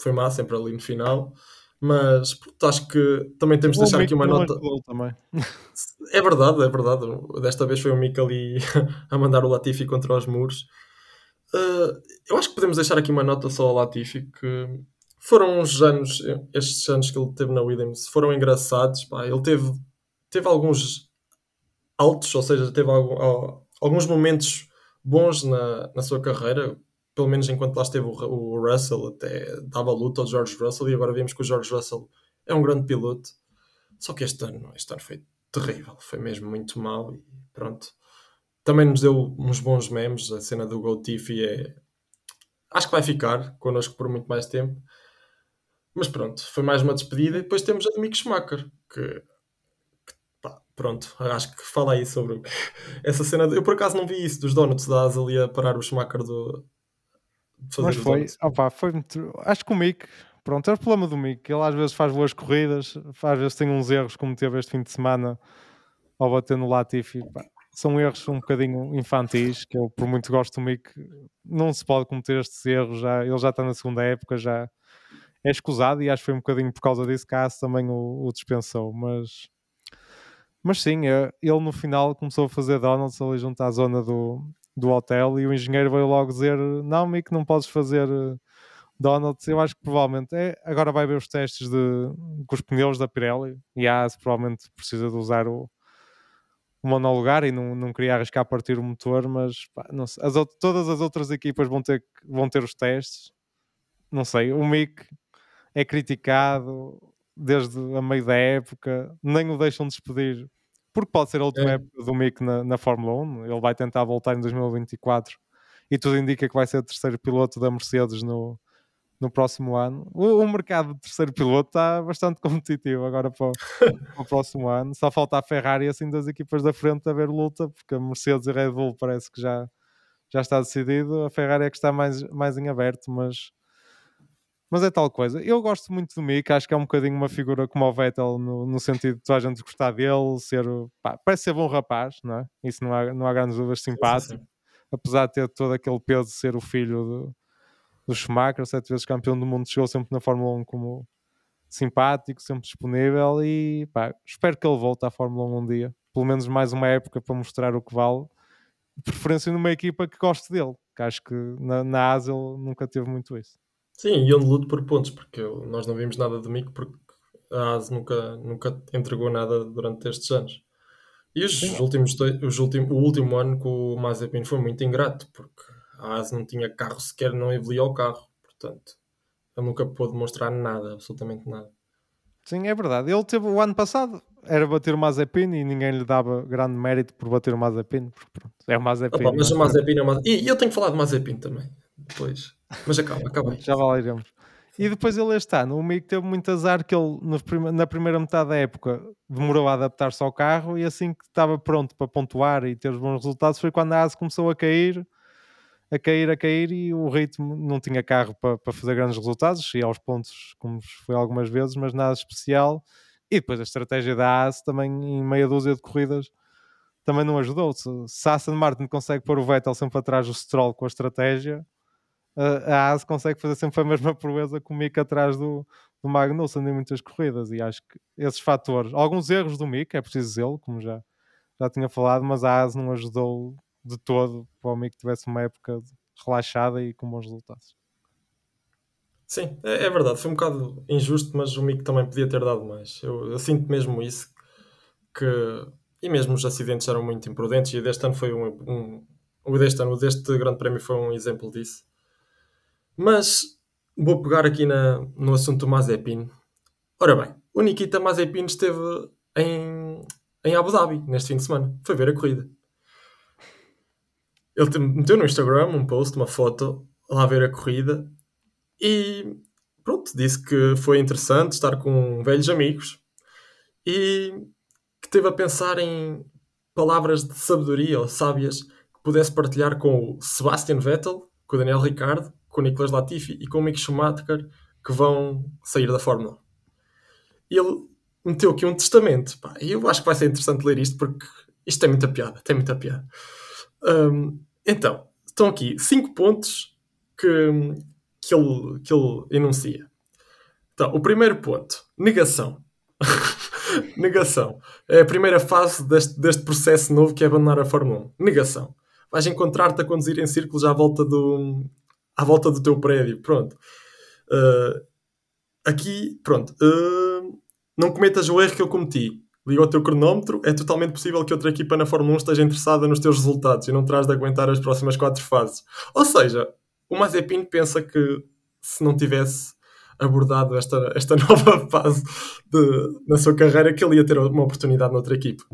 foi má, sempre ali no final. Mas pronto, acho que também temos de deixar aqui uma nota. Também. É verdade, é verdade. Desta vez foi o Mick ali a mandar o Latifi contra os muros. Uh, eu acho que podemos deixar aqui uma nota só ao Latifi que foram uns anos, estes anos que ele teve na Williams, foram engraçados. Pá. Ele teve, teve alguns altos, ou seja, teve algum, alguns momentos bons na, na sua carreira, pelo menos enquanto lá esteve o, o, Russell, até dava luta ao George Russell, e agora vimos que o George Russell é um grande piloto. Só que este ano, este ano foi terrível, foi mesmo muito mal e pronto também nos deu uns bons memes. A cena do Gotifi é. Acho que vai ficar connosco por muito mais tempo. Mas pronto, foi mais uma despedida. E depois temos a de Mick Schumacher, que. Pronto, acho que fala aí sobre essa cena. Eu por acaso não vi isso dos Donuts da Asa ali a parar o Schumacher do. Mas foi, opa, foi muito... Acho que o Mick, pronto, é o problema do Mick. Ele às vezes faz boas corridas, às vezes tem uns erros, como teve este fim de semana ao bater no Latifi. Pá, são erros um bocadinho infantis, que eu por muito gosto do Mick, não se pode cometer estes erros, já, ele já está na segunda época, já é escusado e acho que foi um bocadinho por causa disso que a também o, o, dispensou, mas, mas sim, é, ele no final começou a fazer donuts ali junto à zona do, do hotel e o engenheiro veio logo dizer, não Mick, não podes fazer eh, donuts, eu acho que provavelmente é, agora vai ver os testes de, com os pneus da Pirelli e a AS provavelmente precisa de usar o o monolugar e não, não queria arriscar partir o motor, mas pá, as, todas as outras equipas vão ter, vão ter os testes. Não sei, o Mick é criticado desde a meio da época, nem o deixam despedir, porque pode ser a última é. época do Mick na, na Fórmula 1. Ele vai tentar voltar em 2024 e tudo indica que vai ser o terceiro piloto da Mercedes no, no próximo ano. O, o mercado de terceiro piloto está bastante competitivo agora para o, para o, próximo ano. Só falta a Ferrari assim das equipas da frente a ver luta, porque a Mercedes e a Red Bull parece que já, já está decidido. A Ferrari é que está mais, mais em aberto, mas mas é tal coisa. Eu gosto muito do Mick, acho que é um bocadinho uma figura como o Vettel, no, no sentido de toda a gente gostar dele, ser, pá, parece ser bom rapaz, não é? Isso não há, não há grandes dúvidas, simpático. Sim, sim. Apesar de ter todo aquele peso de ser o filho do, do Schumacher, sete vezes campeão do mundo, chegou sempre na Fórmula 1 como simpático, sempre disponível e pá, espero que ele volte à Fórmula 1 um dia. Pelo menos mais uma época para mostrar o que vale. De preferência numa equipa que goste dele, que acho que na, na Asa ele nunca teve muito isso. Sim, e onde luto por pontos, porque nós não vimos nada do Mico porque a AS nunca, nunca entregou nada durante estes anos. E os Sim. últimos, os últimos, o último ano com o Mazepin foi muito ingrato, porque a AS não tinha carro sequer, não evoluía o carro. Portanto, ele nunca pôde mostrar nada, absolutamente nada. Sim, é verdade. Ele teve o ano passado, era bater o Mazepin e ninguém lhe dava grande mérito por bater o Mazepin. Porque, pronto, é o Mazepin. Opa, mas o Mazepin é o Mazepin. E, e eu tenho que falar de Mazepin também, depois. Mas acaba, acaba. Já valeremos. E depois ele este ano, o Mick teve muito azar que ele na primeira metade da época demorou a adaptar-se ao carro e assim que estava pronto para pontuar e ter os bons resultados foi quando a ASE começou a cair, a cair, a cair e o ritmo não tinha carro para, para fazer grandes resultados e aos pontos como foi algumas vezes, mas nada especial. E depois a estratégia da ASE também em meia dúzia de corridas também não ajudou. Se, se a Aston Martin consegue pôr o Vettel sempre atrás do Stroll com a estratégia a AS consegue fazer sempre a mesma proeza que o Mick atrás do, do Magnussen em muitas corridas e acho que esses fatores, alguns erros do Mick, é preciso dizê-lo, como já, já tinha falado, mas a AS não ajudou de todo para o Mick tivesse uma época relaxada e com bons resultados. Sim, é, é, verdade, foi um bocado injusto, mas o Mick também podia ter dado mais. Eu, eu, sinto mesmo isso, que e mesmo os acidentes eram muito imprudentes e deste ano foi um, um o deste ano, o deste grande prémio foi um exemplo disso mas vou pegar aqui na, no assunto do Mazepin. Ora bem, o Nikita Mazepin esteve em, em Abu Dhabi neste fim de semana. Foi ver a corrida. Ele meteu no Instagram um post, uma foto, lá ver a corrida. E pronto, disse que foi interessante estar com velhos amigos. E que esteve a pensar em palavras de sabedoria ou sábias que pudesse partilhar com o Sebastian Vettel, com o Daniel Ricciardo com Nicolas Latifi e com Mick Schumacher que vão sair da Fórmula 1. Ele meteu aqui um testamento. Pá, e eu acho que vai ser interessante ler isto porque isto tem muita piada. Tem muita piada. Um, então, estão aqui cinco pontos que, que, ele, que ele enuncia. Então, o primeiro ponto: negação. negação. É a primeira fase deste, deste processo novo que é abandonar a Fórmula 1. Negação. Vais encontrar-te a conduzir em círculos à volta do, à volta do teu prédio. Pronto. Uh, aqui, pronto. Uh, não cometas o erro que eu cometi. Liga o teu cronómetro. É totalmente possível que outra equipa na Fórmula 1 esteja interessada nos teus resultados e não terás de aguentar as próximas quatro fases. Ou seja, o Mazepin pensa que se não tivesse abordado esta, esta nova fase de, na sua carreira, que ele ia ter uma oportunidade noutra equipa.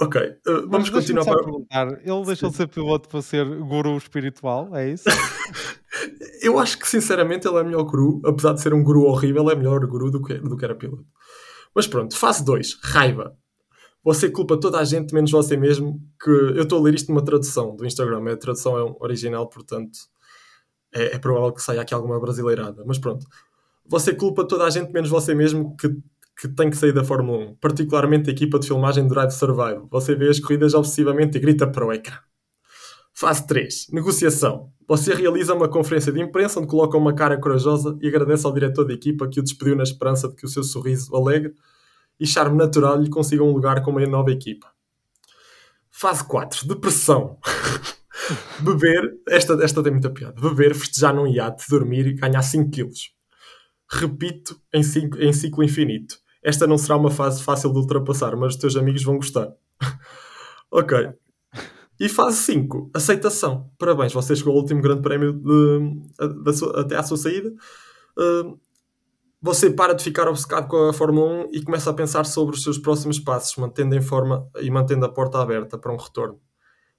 Ok, uh, vamos continuar para. Perguntar. Ele deixou de ser piloto para ser guru espiritual, é isso? eu acho que sinceramente ele é melhor guru, apesar de ser um guru horrível, é melhor guru do que, do que era piloto. Mas pronto, fase 2, raiva. Você culpa toda a gente, menos você mesmo, que eu estou a ler isto numa tradução do Instagram, a tradução é original, portanto é, é provável que saia aqui alguma brasileirada. Mas pronto, você culpa toda a gente, menos você mesmo, que que tem que sair da Fórmula 1, particularmente a equipa de filmagem do Drive Survival. Você vê as corridas obsessivamente e grita para o ecrã. Fase 3. Negociação. Você realiza uma conferência de imprensa onde coloca uma cara corajosa e agradece ao diretor da equipa que o despediu na esperança de que o seu sorriso alegre e charme natural lhe consiga um lugar com uma nova equipa. Fase 4. Depressão. Beber, esta, esta tem muita piada. Beber, festejar num iate, dormir e ganhar 5 quilos. Repito em, ciclo infinito. Esta não será uma fase fácil de ultrapassar, mas os teus amigos vão gostar. ok. E fase 5, aceitação. Parabéns, você chegou ao último grande prémio de, de, de, até à sua saída. Uh, você para de ficar obcecado com a Fórmula 1 e começa a pensar sobre os seus próximos passos, mantendo em forma e mantendo a porta aberta para um retorno.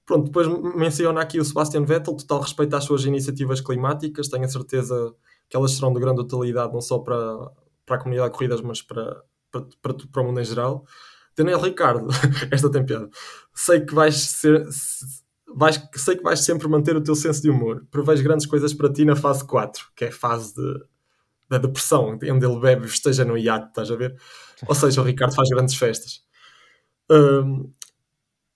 Pronto, depois menciona aqui o Sebastian Vettel, total respeito às suas iniciativas climáticas, tenho a certeza que elas serão de grande utilidade não só para, para a comunidade de corridas, mas para, para, para, para o mundo em geral. Daniel Ricardo, esta tem piada. Sei que vais ser. Vais, sei que vais sempre manter o teu senso de humor. Prevejo grandes coisas para ti na fase 4, que é a fase de, da depressão, onde ele bebe esteja no iate, estás a ver? Ou seja, o Ricardo faz grandes festas. Um,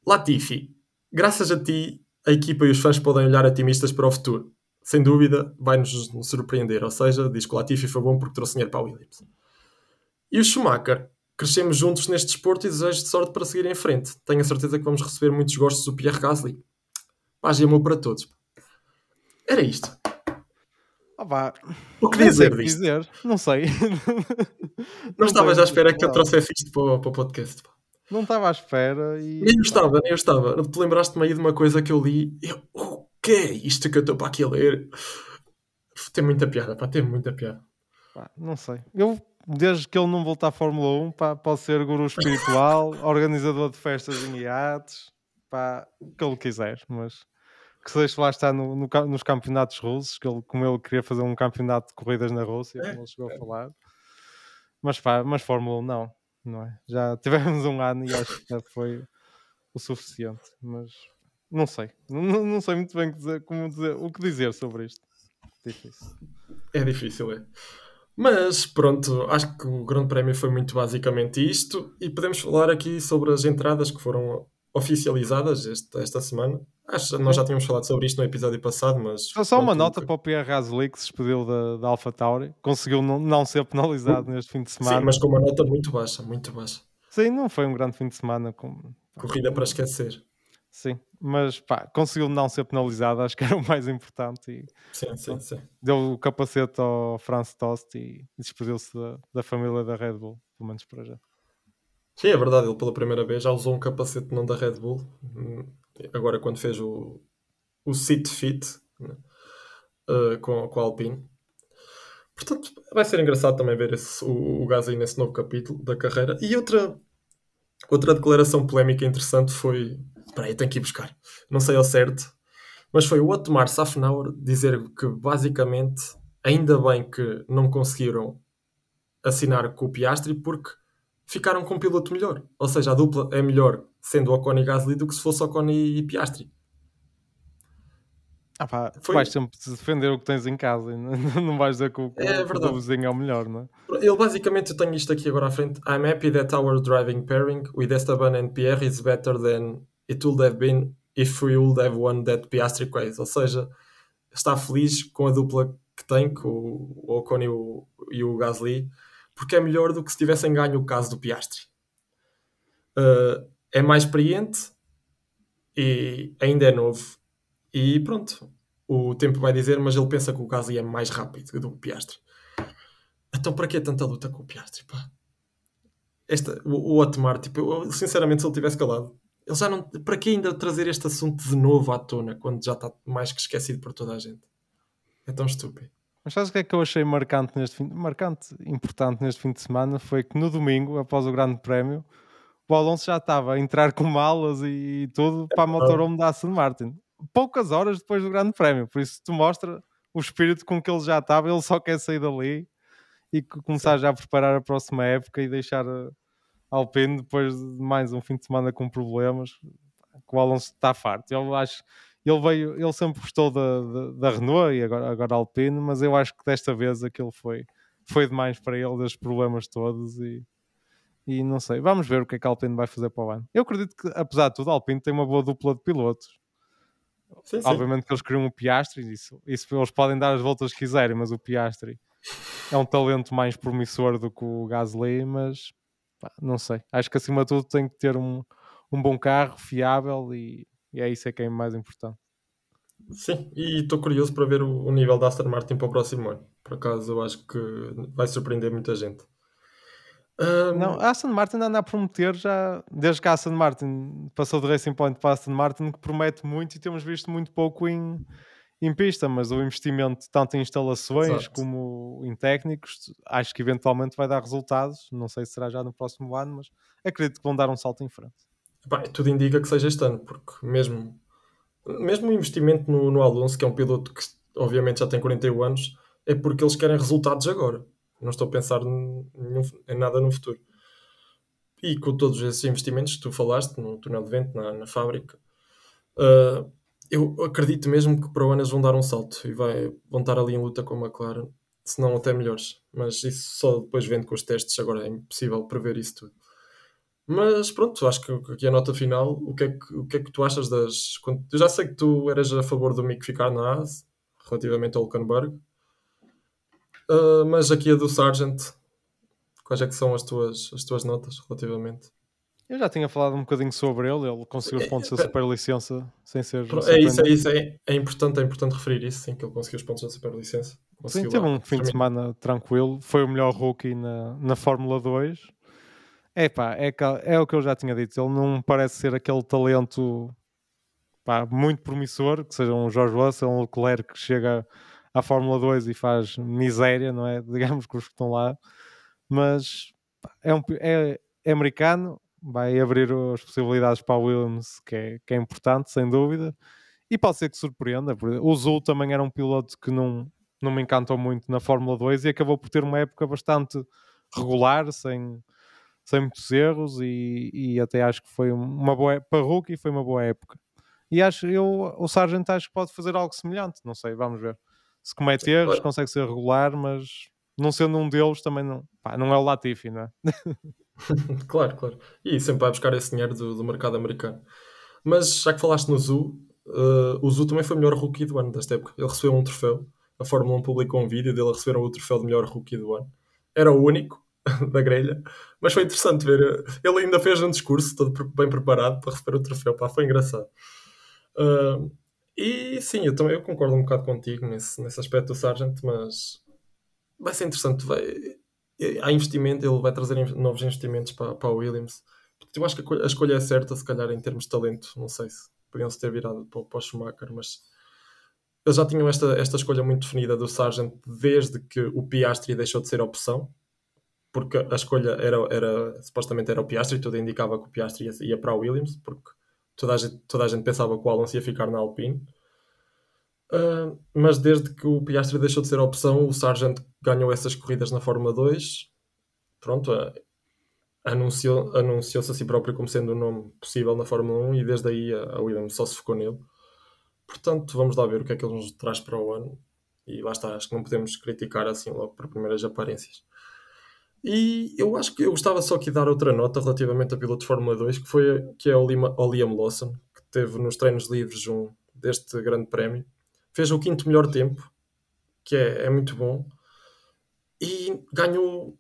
Latifi, graças a ti, a equipa e os fãs podem olhar otimistas para o futuro. Sem dúvida, vai-nos surpreender. Ou seja, diz que o Latifi foi bom porque trouxe dinheiro para a Williams. E o Schumacher, crescemos juntos neste desporto e desejo de sorte para seguir em frente. Tenho a certeza que vamos receber muitos gostos do Pierre Gasly. Paz e amor para todos. Era isto. Oh, vá. O que dizer disto? dizer. Não sei. Não estavas sei. à espera que eu trouxesse isto para, o- para o podcast. pá. Não estava à espera e. Nem eu estava, nem eu estava. Tu lembraste-me aí de uma coisa que eu li. Eu, o que é isto que eu estou para aqui a ler? Tem muita piada, pá, tem muita piada. Pá, não sei. Eu, desde que ele não voltar à Fórmula 1, pá, pode ser guru espiritual, organizador de festas em iates, pá, o que ele quiser, mas que se deixe lá estar no, no nos campeonatos russos, que ele, como ele queria fazer um campeonato de corridas na Rússia, como ele chegou a falar. Mas pá, mas Fórmula 1 não, não é? Já tivemos um ano e acho que já foi o suficiente, mas não sei. Não, não- não sei muito bem dizer- como dizer, o que dizer sobre isto. Difícil. É difícil, é. Mas pronto, acho que o Grande Prémio foi muito basicamente isto. E podemos falar aqui sobre as entradas que foram oficializadas este- esta semana. Acho que nós já tínhamos falado sobre isto no episódio passado, mas. Só, só uma nota para o Pierre Gasly que se despediu da, da Alpha Tauri. Conseguiu não, não ser penalizado neste fim de semana. Sim, mas com uma nota muito baixa, muito baixa. Sim, não foi um grande fim de semana. Com... Corrida para esquecer. Sim, mas pá, conseguiu não ser penalizado, acho que era o mais importante. E Sim, sim, sim. deu o capacete ao Franz Tost e, despediu-se da, da família da Red Bull, pelo menos para já. Sim, é verdade, ele pela primeira vez já usou um capacete não da Red Bull. Hum, Agora quando fez o, o Seat Fit né, uh, com, com a Alpine. Portanto, vai ser engraçado também ver esse, o, o Gasly nesse novo capítulo da carreira. E outra, outra declaração polémica interessante foi. Espera aí, tenho que ir buscar. Não sei ao certo. Mas foi o Otmar Safnauer dizer que basicamente ainda bem que não conseguiram assinar com o Piastri porque ficaram com um piloto melhor. Ou seja, a dupla é melhor sendo Ocon e Gasly do que se fosse Ocon e Piastri. Ah, pá, Foi- vais sempre defender o que tens em casa não, não vais dizer que o, que É o vizinho é o melhor, não é? Ele basicamente, eu tenho isto aqui agora à frente. I'm happy that our driving pairing with Esteban and Pierre is better than it would have been if we would have won that Piastri race. Ou seja, está feliz com a dupla que tem, com o Ocon e o, e o Gasly, porque é melhor do que se tivessem ganho o caso do Piastri. Uh, é mais experiente e ainda é novo. E pronto, o tempo vai dizer, mas ele pensa que o Gasly é mais rápido do que o Piastri. Então para que tanta luta com o Piastri, pá? Esta, o, o Otmar, tipo, eu, sinceramente, se ele tivesse calado, ele já não. Para que ainda trazer este assunto de novo à tona quando já está mais que esquecido por toda a gente? É tão estúpido. Mas sabes o que é que eu achei marcante neste fim, marcante, importante neste fim de semana? Foi que no domingo, após o Grande Prémio, o Alonso já estava a entrar com malas e tudo para a motorhome da Aston Martin. Poucas horas depois do Grande Prémio. Por isso te mostra o espírito com que ele já estava. Ele só quer sair dali e co- começar já a preparar a próxima época e deixar a a Alpine depois de mais um fim de semana com problemas. Que o Alonso está farto. Ele acho ele veio, ele sempre gostou da, da, da Renault e agora, agora Alpine, mas eu acho que desta vez aquilo foi, foi demais para ele, dos problemas todos e, e não sei, vamos ver o que é que a Alpine vai fazer para o ano. Eu acredito que, apesar de tudo, a Alpine tem uma boa dupla de pilotos. Sim, sim. Obviamente que eles queriam o Piastri, isso, isso eles podem dar as voltas que quiserem, mas o Piastri é um talento mais promissor do que o Gasly, mas pá, não sei. Acho que acima de tudo tem que ter um, um bom carro, fiável e, e é isso é que é mais importante. Sim, e estou curioso para ver o, o nível da Aston Martin para o próximo ano. Por acaso, eu acho que vai surpreender muita gente. Ahm, Não, a Aston Martin anda a prometer já, desde que a Aston Martin passou de Racing Point para a Aston Martin, que promete muito e temos visto muito pouco em, em pista, mas o investimento tanto em instalações Exato. como em técnicos, acho que eventualmente vai dar resultados. Não sei se será já no próximo ano, mas acredito que vão dar um salto em frente. Tudo indica que seja este ano, porque mesmo, mesmo o investimento no, no Alonso, que é um piloto que obviamente já tem 41 anos, é porque eles querem resultados agora. Não estou a pensar em, em nada no futuro. E com todos esses investimentos que tu falaste no túnel de vento, na, na fábrica, uh, eu acredito mesmo que para o eles vão dar um salto e vai, vão estar ali em luta com a McLaren, se não até melhores. Mas isso só depois vendo com os testes, agora é impossível prever isso tudo. Mas pronto, acho que aqui a nota final, o que é que, o que, é que tu achas das. Eu já sei que tu eras a favor do Mick ficar na AS, relativamente ao Hulkenberg, uh, mas aqui a do Sargent, quais é que são as tuas, as tuas notas relativamente? Eu já tinha falado um bocadinho sobre ele, ele conseguiu os pontos da superlicença sem ser. É isso, é isso, é, é, importante, é importante referir isso, sim, que ele conseguiu os pontos da superlicença. Sim, teve um fim de semana tranquilo, foi o melhor rookie na, na Fórmula 2. É pá, é, é o que eu já tinha dito, ele não parece ser aquele talento pá, muito promissor, que seja um George Russell, um Leclerc que chega à Fórmula 2 e faz miséria, não é? Digamos que os que estão lá, mas pá, é, um, é, é americano, vai abrir as possibilidades para a Williams, que é, que é importante, sem dúvida. E pode ser que surpreenda. O Zul também era um piloto que não, não me encantou muito na Fórmula 2 e acabou por ter uma época bastante regular, sem, sem muitos erros. E, e até acho que foi uma boa para rookie foi uma boa época. E acho eu o Sargent acho que pode fazer algo semelhante. Não sei, vamos ver. Se comete erros, consegue ser regular, mas não sendo um deles, também não, pá, não é o Latifi, não é? claro, claro. E sempre vai buscar esse dinheiro do, do mercado americano. Mas já que falaste no Zu, uh, o Zu também foi o melhor rookie do ano desta época. Ele recebeu um troféu. A Fórmula 1 publicou um vídeo dele a receber o troféu de melhor rookie do ano. Era o único da grelha, mas foi interessante ver. Ele ainda fez um discurso todo bem preparado para receber o troféu. Pá, foi engraçado. Uh, e sim, eu também eu concordo um bocado contigo nesse, nesse aspecto do Sargent, mas vai ser interessante. Vai, há investimento, ele vai trazer novos investimentos para, para a Williams. Eu acho que a escolha é certa, se calhar, em termos de talento. Não sei se podiam-se ter virado para, para o Schumacher, mas eles já tinham esta, esta escolha muito definida do Sargent desde que o Piastri deixou de ser opção, porque a escolha era, era supostamente era o Piastri, tudo indicava que o Piastri ia, ia para a Williams, porque toda a, gente, toda a gente pensava que o Alonso ia ficar na Alpine. Uh, mas desde que o Piastri deixou de ser opção, o Sargent ganhou essas corridas na Fórmula 2. Pronto, uh, anunciou, anunciou-se a si próprio como sendo o um nome possível na Fórmula 1 e desde aí a, a Williams só se focou nele. Portanto, vamos lá ver o que é que ele nos traz para o ano. E lá está, acho que não podemos criticar assim logo por primeiras aparências. E eu acho que eu gostava só aqui de dar outra nota relativamente a piloto de Fórmula 2, que, foi, que é o, Lima, o Liam Lawson, que teve nos treinos livres um, deste grande prémio fez o quinto melhor tempo, que é, é muito bom, e ganhou,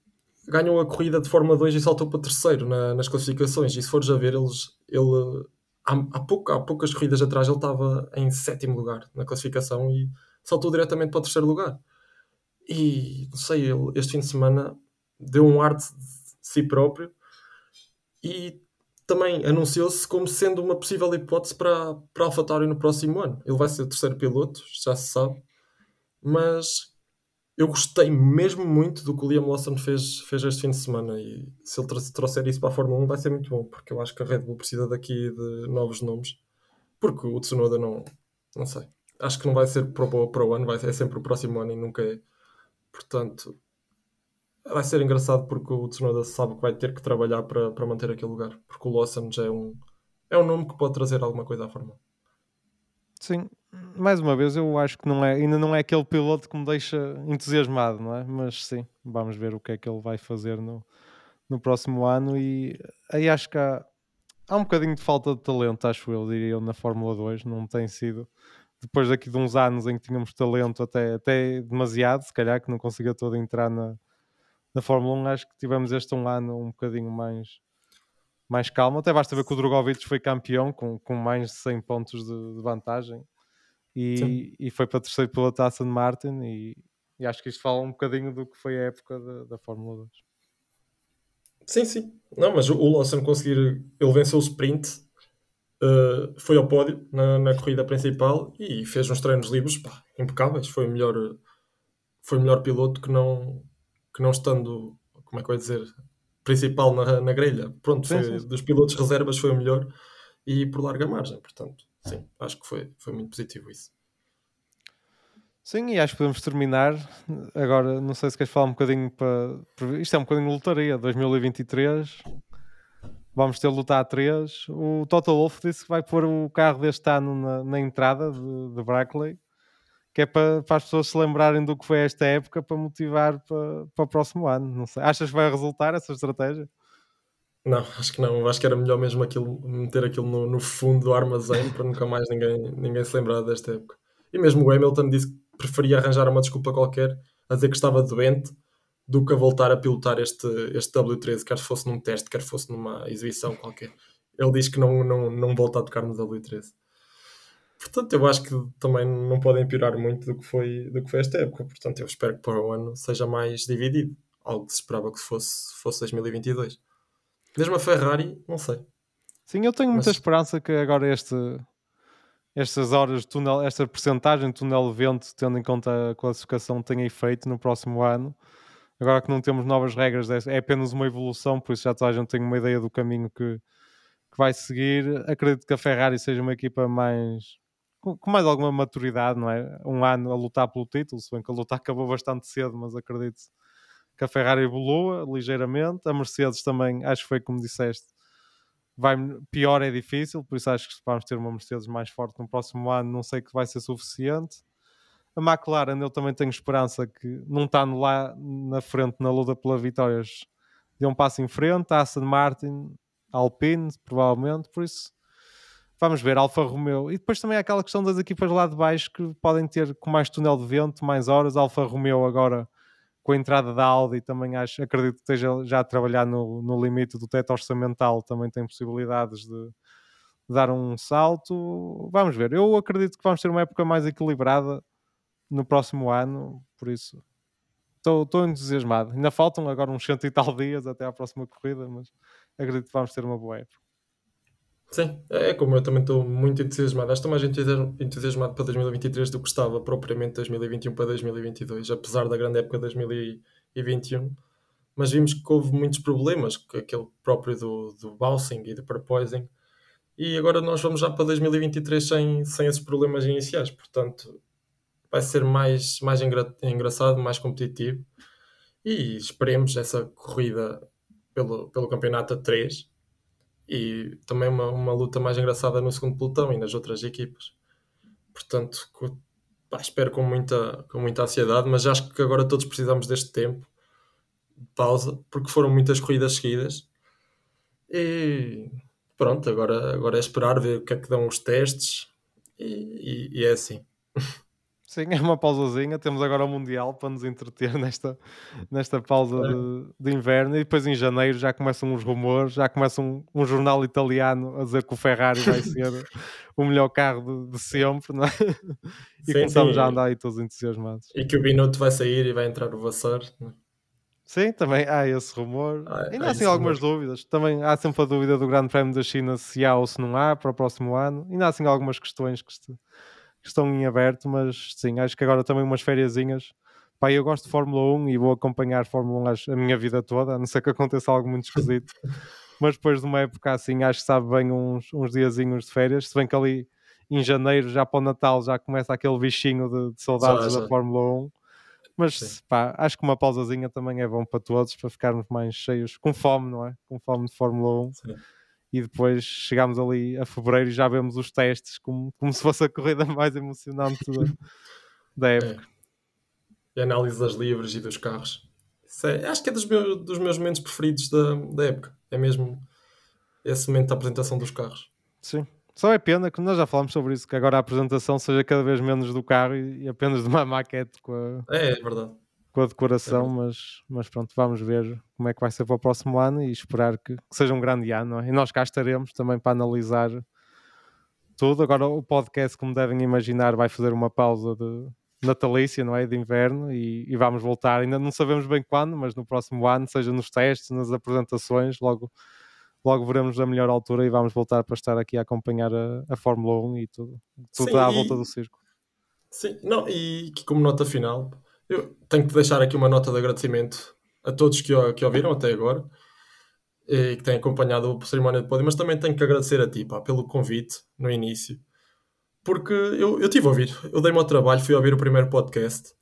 ganhou a corrida de Fórmula 2 e saltou para terceiro na, nas classificações. E se fores a ver, eles, ele, há, há, há poucas corridas atrás ele estava em sétimo lugar na classificação e saltou diretamente para o terceiro lugar. E não sei, ele este fim de semana deu um ar de si próprio e também anunciou-se como sendo uma possível hipótese para, para AlphaTauri no próximo ano. Ele vai ser o terceiro piloto, já se sabe, mas eu gostei mesmo muito do que o Liam Lawson fez, fez este fim de semana e se ele trouxer isso para a Fórmula 1 vai ser muito bom, porque eu acho que a Red Bull precisa daqui de novos nomes, porque o Tsunoda não, não sei, acho que não vai ser para o, para o ano, vai ser sempre o próximo ano e nunca é. Portanto, vai ser engraçado porque o Tsunoda sabe que vai ter que trabalhar para, para manter aquele lugar. Porque o Lawson já é um, é um nome que pode trazer alguma coisa à Fórmula Sim, mais uma vez, eu acho que não é, ainda não é aquele piloto que me deixa entusiasmado, não é? Mas sim, vamos ver o que é que ele vai fazer no, no próximo ano. E aí acho que há, há um bocadinho de falta de talento, acho eu, diria eu, na Fórmula 2. Não tem sido depois daqui de uns anos em que tínhamos talento até, até demasiado, se calhar que não consiga todo entrar na, na Fórmula 1 acho que tivemos este um ano um bocadinho mais, mais calmo. Até basta ver que o Drogovic foi campeão com, com mais de 100 pontos de, de vantagem e, e, foi para terceiro pela taça de Martin. E, e, acho que isto fala um bocadinho do que foi a época da, da Fórmula 2. Sim, sim. Não, mas o Lawson conseguir. Ele venceu o sprint, uh, foi ao pódio na, na corrida principal e fez uns treinos livres pá, impecáveis. Foi o melhor, foi o melhor piloto que não, que não estando, como é que eu ia dizer, principal na, na grelha, pronto, sim, foi, sim. dos pilotos reservas foi o melhor e por larga margem, portanto, sim, acho que foi, foi muito positivo isso. Sim, e acho que podemos terminar. Agora, não sei se queres falar um bocadinho para. Isto é um bocadinho de lotaria. 2023, vamos ter lutar a 3. O Total Wolf disse que vai pôr o carro deste ano na, na entrada de, de Brackley, que é para, para, as pessoas se lembrarem do que foi esta época para motivar para, para o próximo ano. Não sei. Achas que vai resultar essa estratégia? Não, acho que não. Acho que era melhor mesmo aquilo, meter aquilo no, no fundo do armazém para nunca mais ninguém, ninguém se lembrar desta época. E mesmo o Hamilton disse que preferia arranjar uma desculpa qualquer a dizer que estava doente do que a voltar a pilotar este, este W13, quer fosse num teste, quer fosse numa exibição qualquer. Ele diz que não, não, não volta a tocar no W13. Portanto, eu acho que também não podem piorar muito do que foi, do que foi esta época. Portanto, eu espero que para o ano seja mais dividido. Algo que se esperava que fosse, fosse 2022. Mesmo a Ferrari, não sei. Sim, eu tenho muita Mas... esperança que agora este, estas horas de túnel, esta percentagem de túnel de vento, tendo em conta a classificação, tenha efeito no próximo ano. Agora que não temos novas regras, é, é apenas uma evolução, por isso já toda a gente tem uma ideia do caminho que, que vai seguir. Acredito que a Ferrari seja uma equipa mais com, mais alguma maturidade, não é? Um ano a lutar pelo título, se bem que a luta acabou bastante cedo, mas acredito que a Ferrari evolua ligeiramente. A Mercedes também, acho que foi como disseste, vai, pior é difícil, por isso acho que vamos ter uma Mercedes mais forte no próximo ano, não sei que vai ser suficiente. A McLaren eu também tenho esperança que não está lá na frente na luta pela vitórias dê um passo em frente, a Aston Martin, Alpine, provavelmente, por isso vamos ver, Alfa Romeo. E depois também há aquela questão das equipas lá de baixo que podem ter com mais túnel de vento, mais horas. Alfa Romeo agora com a entrada da Audi também acho, acredito que esteja já a trabalhar no, no limite do teto orçamental, também tem possibilidades de, dar um salto. Vamos ver, eu acredito que vamos ter uma época mais equilibrada no próximo ano, por isso estou entusiasmado. Ainda faltam agora uns cento e tal dias até à próxima corrida, mas acredito que vamos ter uma boa época. Sim, é como eu também estou muito entusiasmado. Estou mais entusiasmado para 2023 do que estava propriamente 2021 para 2022, apesar da grande época de 2021. Mas vimos que houve muitos problemas, aquele próprio do, do bouncing e do porpoising. E agora nós vamos já para 2023 sem, sem esses problemas iniciais. Portanto, vai ser mais, mais engra, engraçado, mais competitivo. E esperemos essa corrida pelo, pelo campeonato a 3 e também uma, uma luta mais engraçada no segundo pelotão e nas outras equipas. Portanto, pá, espero com muita, com muita ansiedade, mas acho que agora todos precisamos deste tempo de pausa, porque foram muitas corridas seguidas. E pronto, agora, agora é esperar ver o que é que dão os testes e, e, e é assim. Sim, é uma pausazinha. Temos agora o Mundial para nos entreter nesta, nesta pausa é. de, de, inverno. E depois em janeiro já começam os rumores, já começa um, um jornal italiano a dizer que o Ferrari vai ser o melhor carro de, de sempre, não é? E sim, começamos sim. a andar aí todos entusiasmados. E que o Binotto vai sair e vai entrar o Vassar. É? Sim, também há esse rumor. Ah, Ainda há assim algumas rumor. dúvidas. Também há sempre a dúvida do Grande Prémio da China se há ou se não há para o próximo ano. Ainda há assim algumas questões que se estão em aberto, mas sim, acho que agora também umas fériasinhas. Pá, eu gosto de Fórmula 1 e vou acompanhar Fórmula 1 a minha vida toda, a não ser que aconteça algo muito esquisito. mas depois de uma época assim, acho que sabe bem uns, uns diazinhos de férias, se bem que ali em janeiro, já para o Natal, já começa aquele bichinho de, de saudades da Fórmula 1. Mas pá, acho que uma pausazinha também é bom para todos, para ficarmos mais cheios, com fome, não é? Com fome de Fórmula 1. Sim e depois chegamos ali a fevereiro e já vemos os testes como, como se fosse a corrida mais emocionante da, da é. época. É. E análise das livres e dos carros. É, acho que é dos meus, dos meus momentos preferidos da, da época. É mesmo esse momento da apresentação dos carros. Sim. Só é pena que nós já falamos sobre isso, que agora a apresentação seja cada vez menos do carro e, e apenas de uma maquete com a... É, é verdade com a decoração, é. mas, mas pronto, vamos ver como é que vai ser para o próximo ano e esperar que, que seja um grande ano. É? E nós cá estaremos também para analisar tudo. Agora o podcast, como devem imaginar, vai fazer uma pausa de natalícia, não é? De inverno e, e, vamos voltar. Ainda não sabemos bem quando, mas no próximo ano, seja nos testes, nas apresentações, logo, logo veremos a melhor altura e vamos voltar para estar aqui a acompanhar a, a Fórmula 1 e tudo, tudo Sim, à volta do circo. Sim, não, e como nota final, eu tenho que deixar aqui uma nota de agradecimento a todos que, que ouviram até agora e que têm acompanhado o cerimónia de pódio, mas também tenho que agradecer a ti pá, pelo convite no início. porque eu, eu tive a ouvir, eu dei-me ao trabalho, fui ouvir o primeiro podcast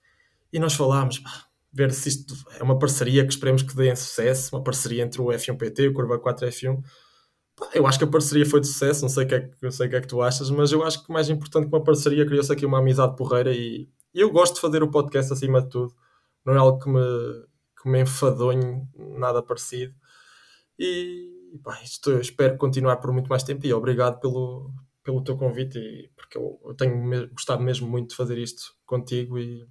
e nós falámos, pá, ver se isto é uma parceria que esperemos que dê em sucesso, uma parceria entre o F1PT e o Curva 4 F1. Pá, eu acho que a parceria foi de sucesso, não sei o que, é não sei o que é que tu achas, mas eu acho que mais importante que uma parceria criou-se aqui uma amizade porreira e eu gosto de fazer o podcast acima de tudo. Não é algo que me, que me enfadonhe, nada parecido. E pá, isto eu espero continuar por muito mais tempo e obrigado pelo, pelo teu convite, e, porque eu, eu tenho me- gostado mesmo muito de fazer isto contigo e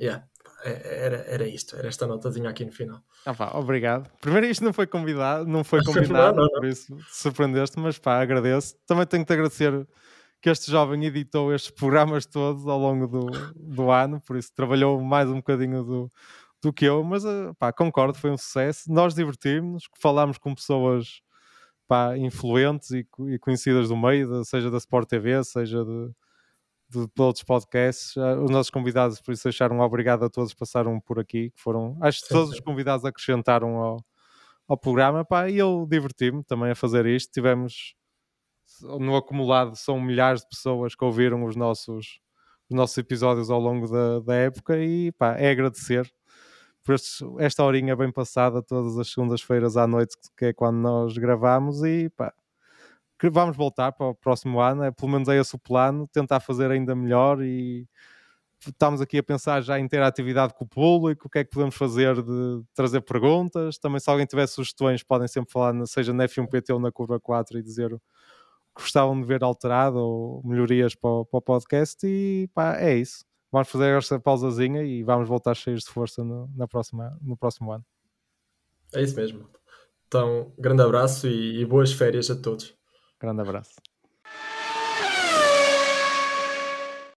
yeah, é- era, era isto, era esta notazinha aqui no final. Ah, pá, obrigado. Primeiro isto não foi convidado, não foi combinado, Não, não, por isso te surpreendeste, mas pá, agradeço. Também tenho que te agradecer que este jovem editou estes programas todos ao longo do, do ano, por isso trabalhou mais um bocadinho do, do que eu, mas ah, pá, concordo, foi um sucesso. Nós divertimos-nos, falámos com pessoas pá, influentes e, e conhecidas do meio, seja da Sport TV, seja de, de, de outros podcasts. Ah, Os nossos convidados, por isso, acharam obrigado a todos que passaram por aqui, que foram, acho que todos os convidados acrescentaram ao, ao programa, pá, e eu diverti-me também a fazer isto. Tivemos no acumulado são milhares de pessoas que ouviram os nossos, os nossos episódios ao longo da, da época e pá, é agradecer por esta horinha bem passada todas as segundas-feiras à noite, que é quando nós gravamos e pá, vamos voltar para o próximo ano, é, pelo menos é esse o plano, tentar fazer ainda melhor e estamos aqui a pensar já em ter atividade com o público, o que é que podemos fazer de trazer perguntas, também se alguém tiver sugestões podem sempre falar, seja na F1PT ou na Curva 4 e dizer o que gostavam de ver alterado ou melhorias para o, para o podcast e pá, é isso. Vamos fazer esta pausazinha e vamos voltar cheios de força no, na próxima, no próximo ano. É isso mesmo. Então, grande abraço e, e boas férias a todos. Grande abraço.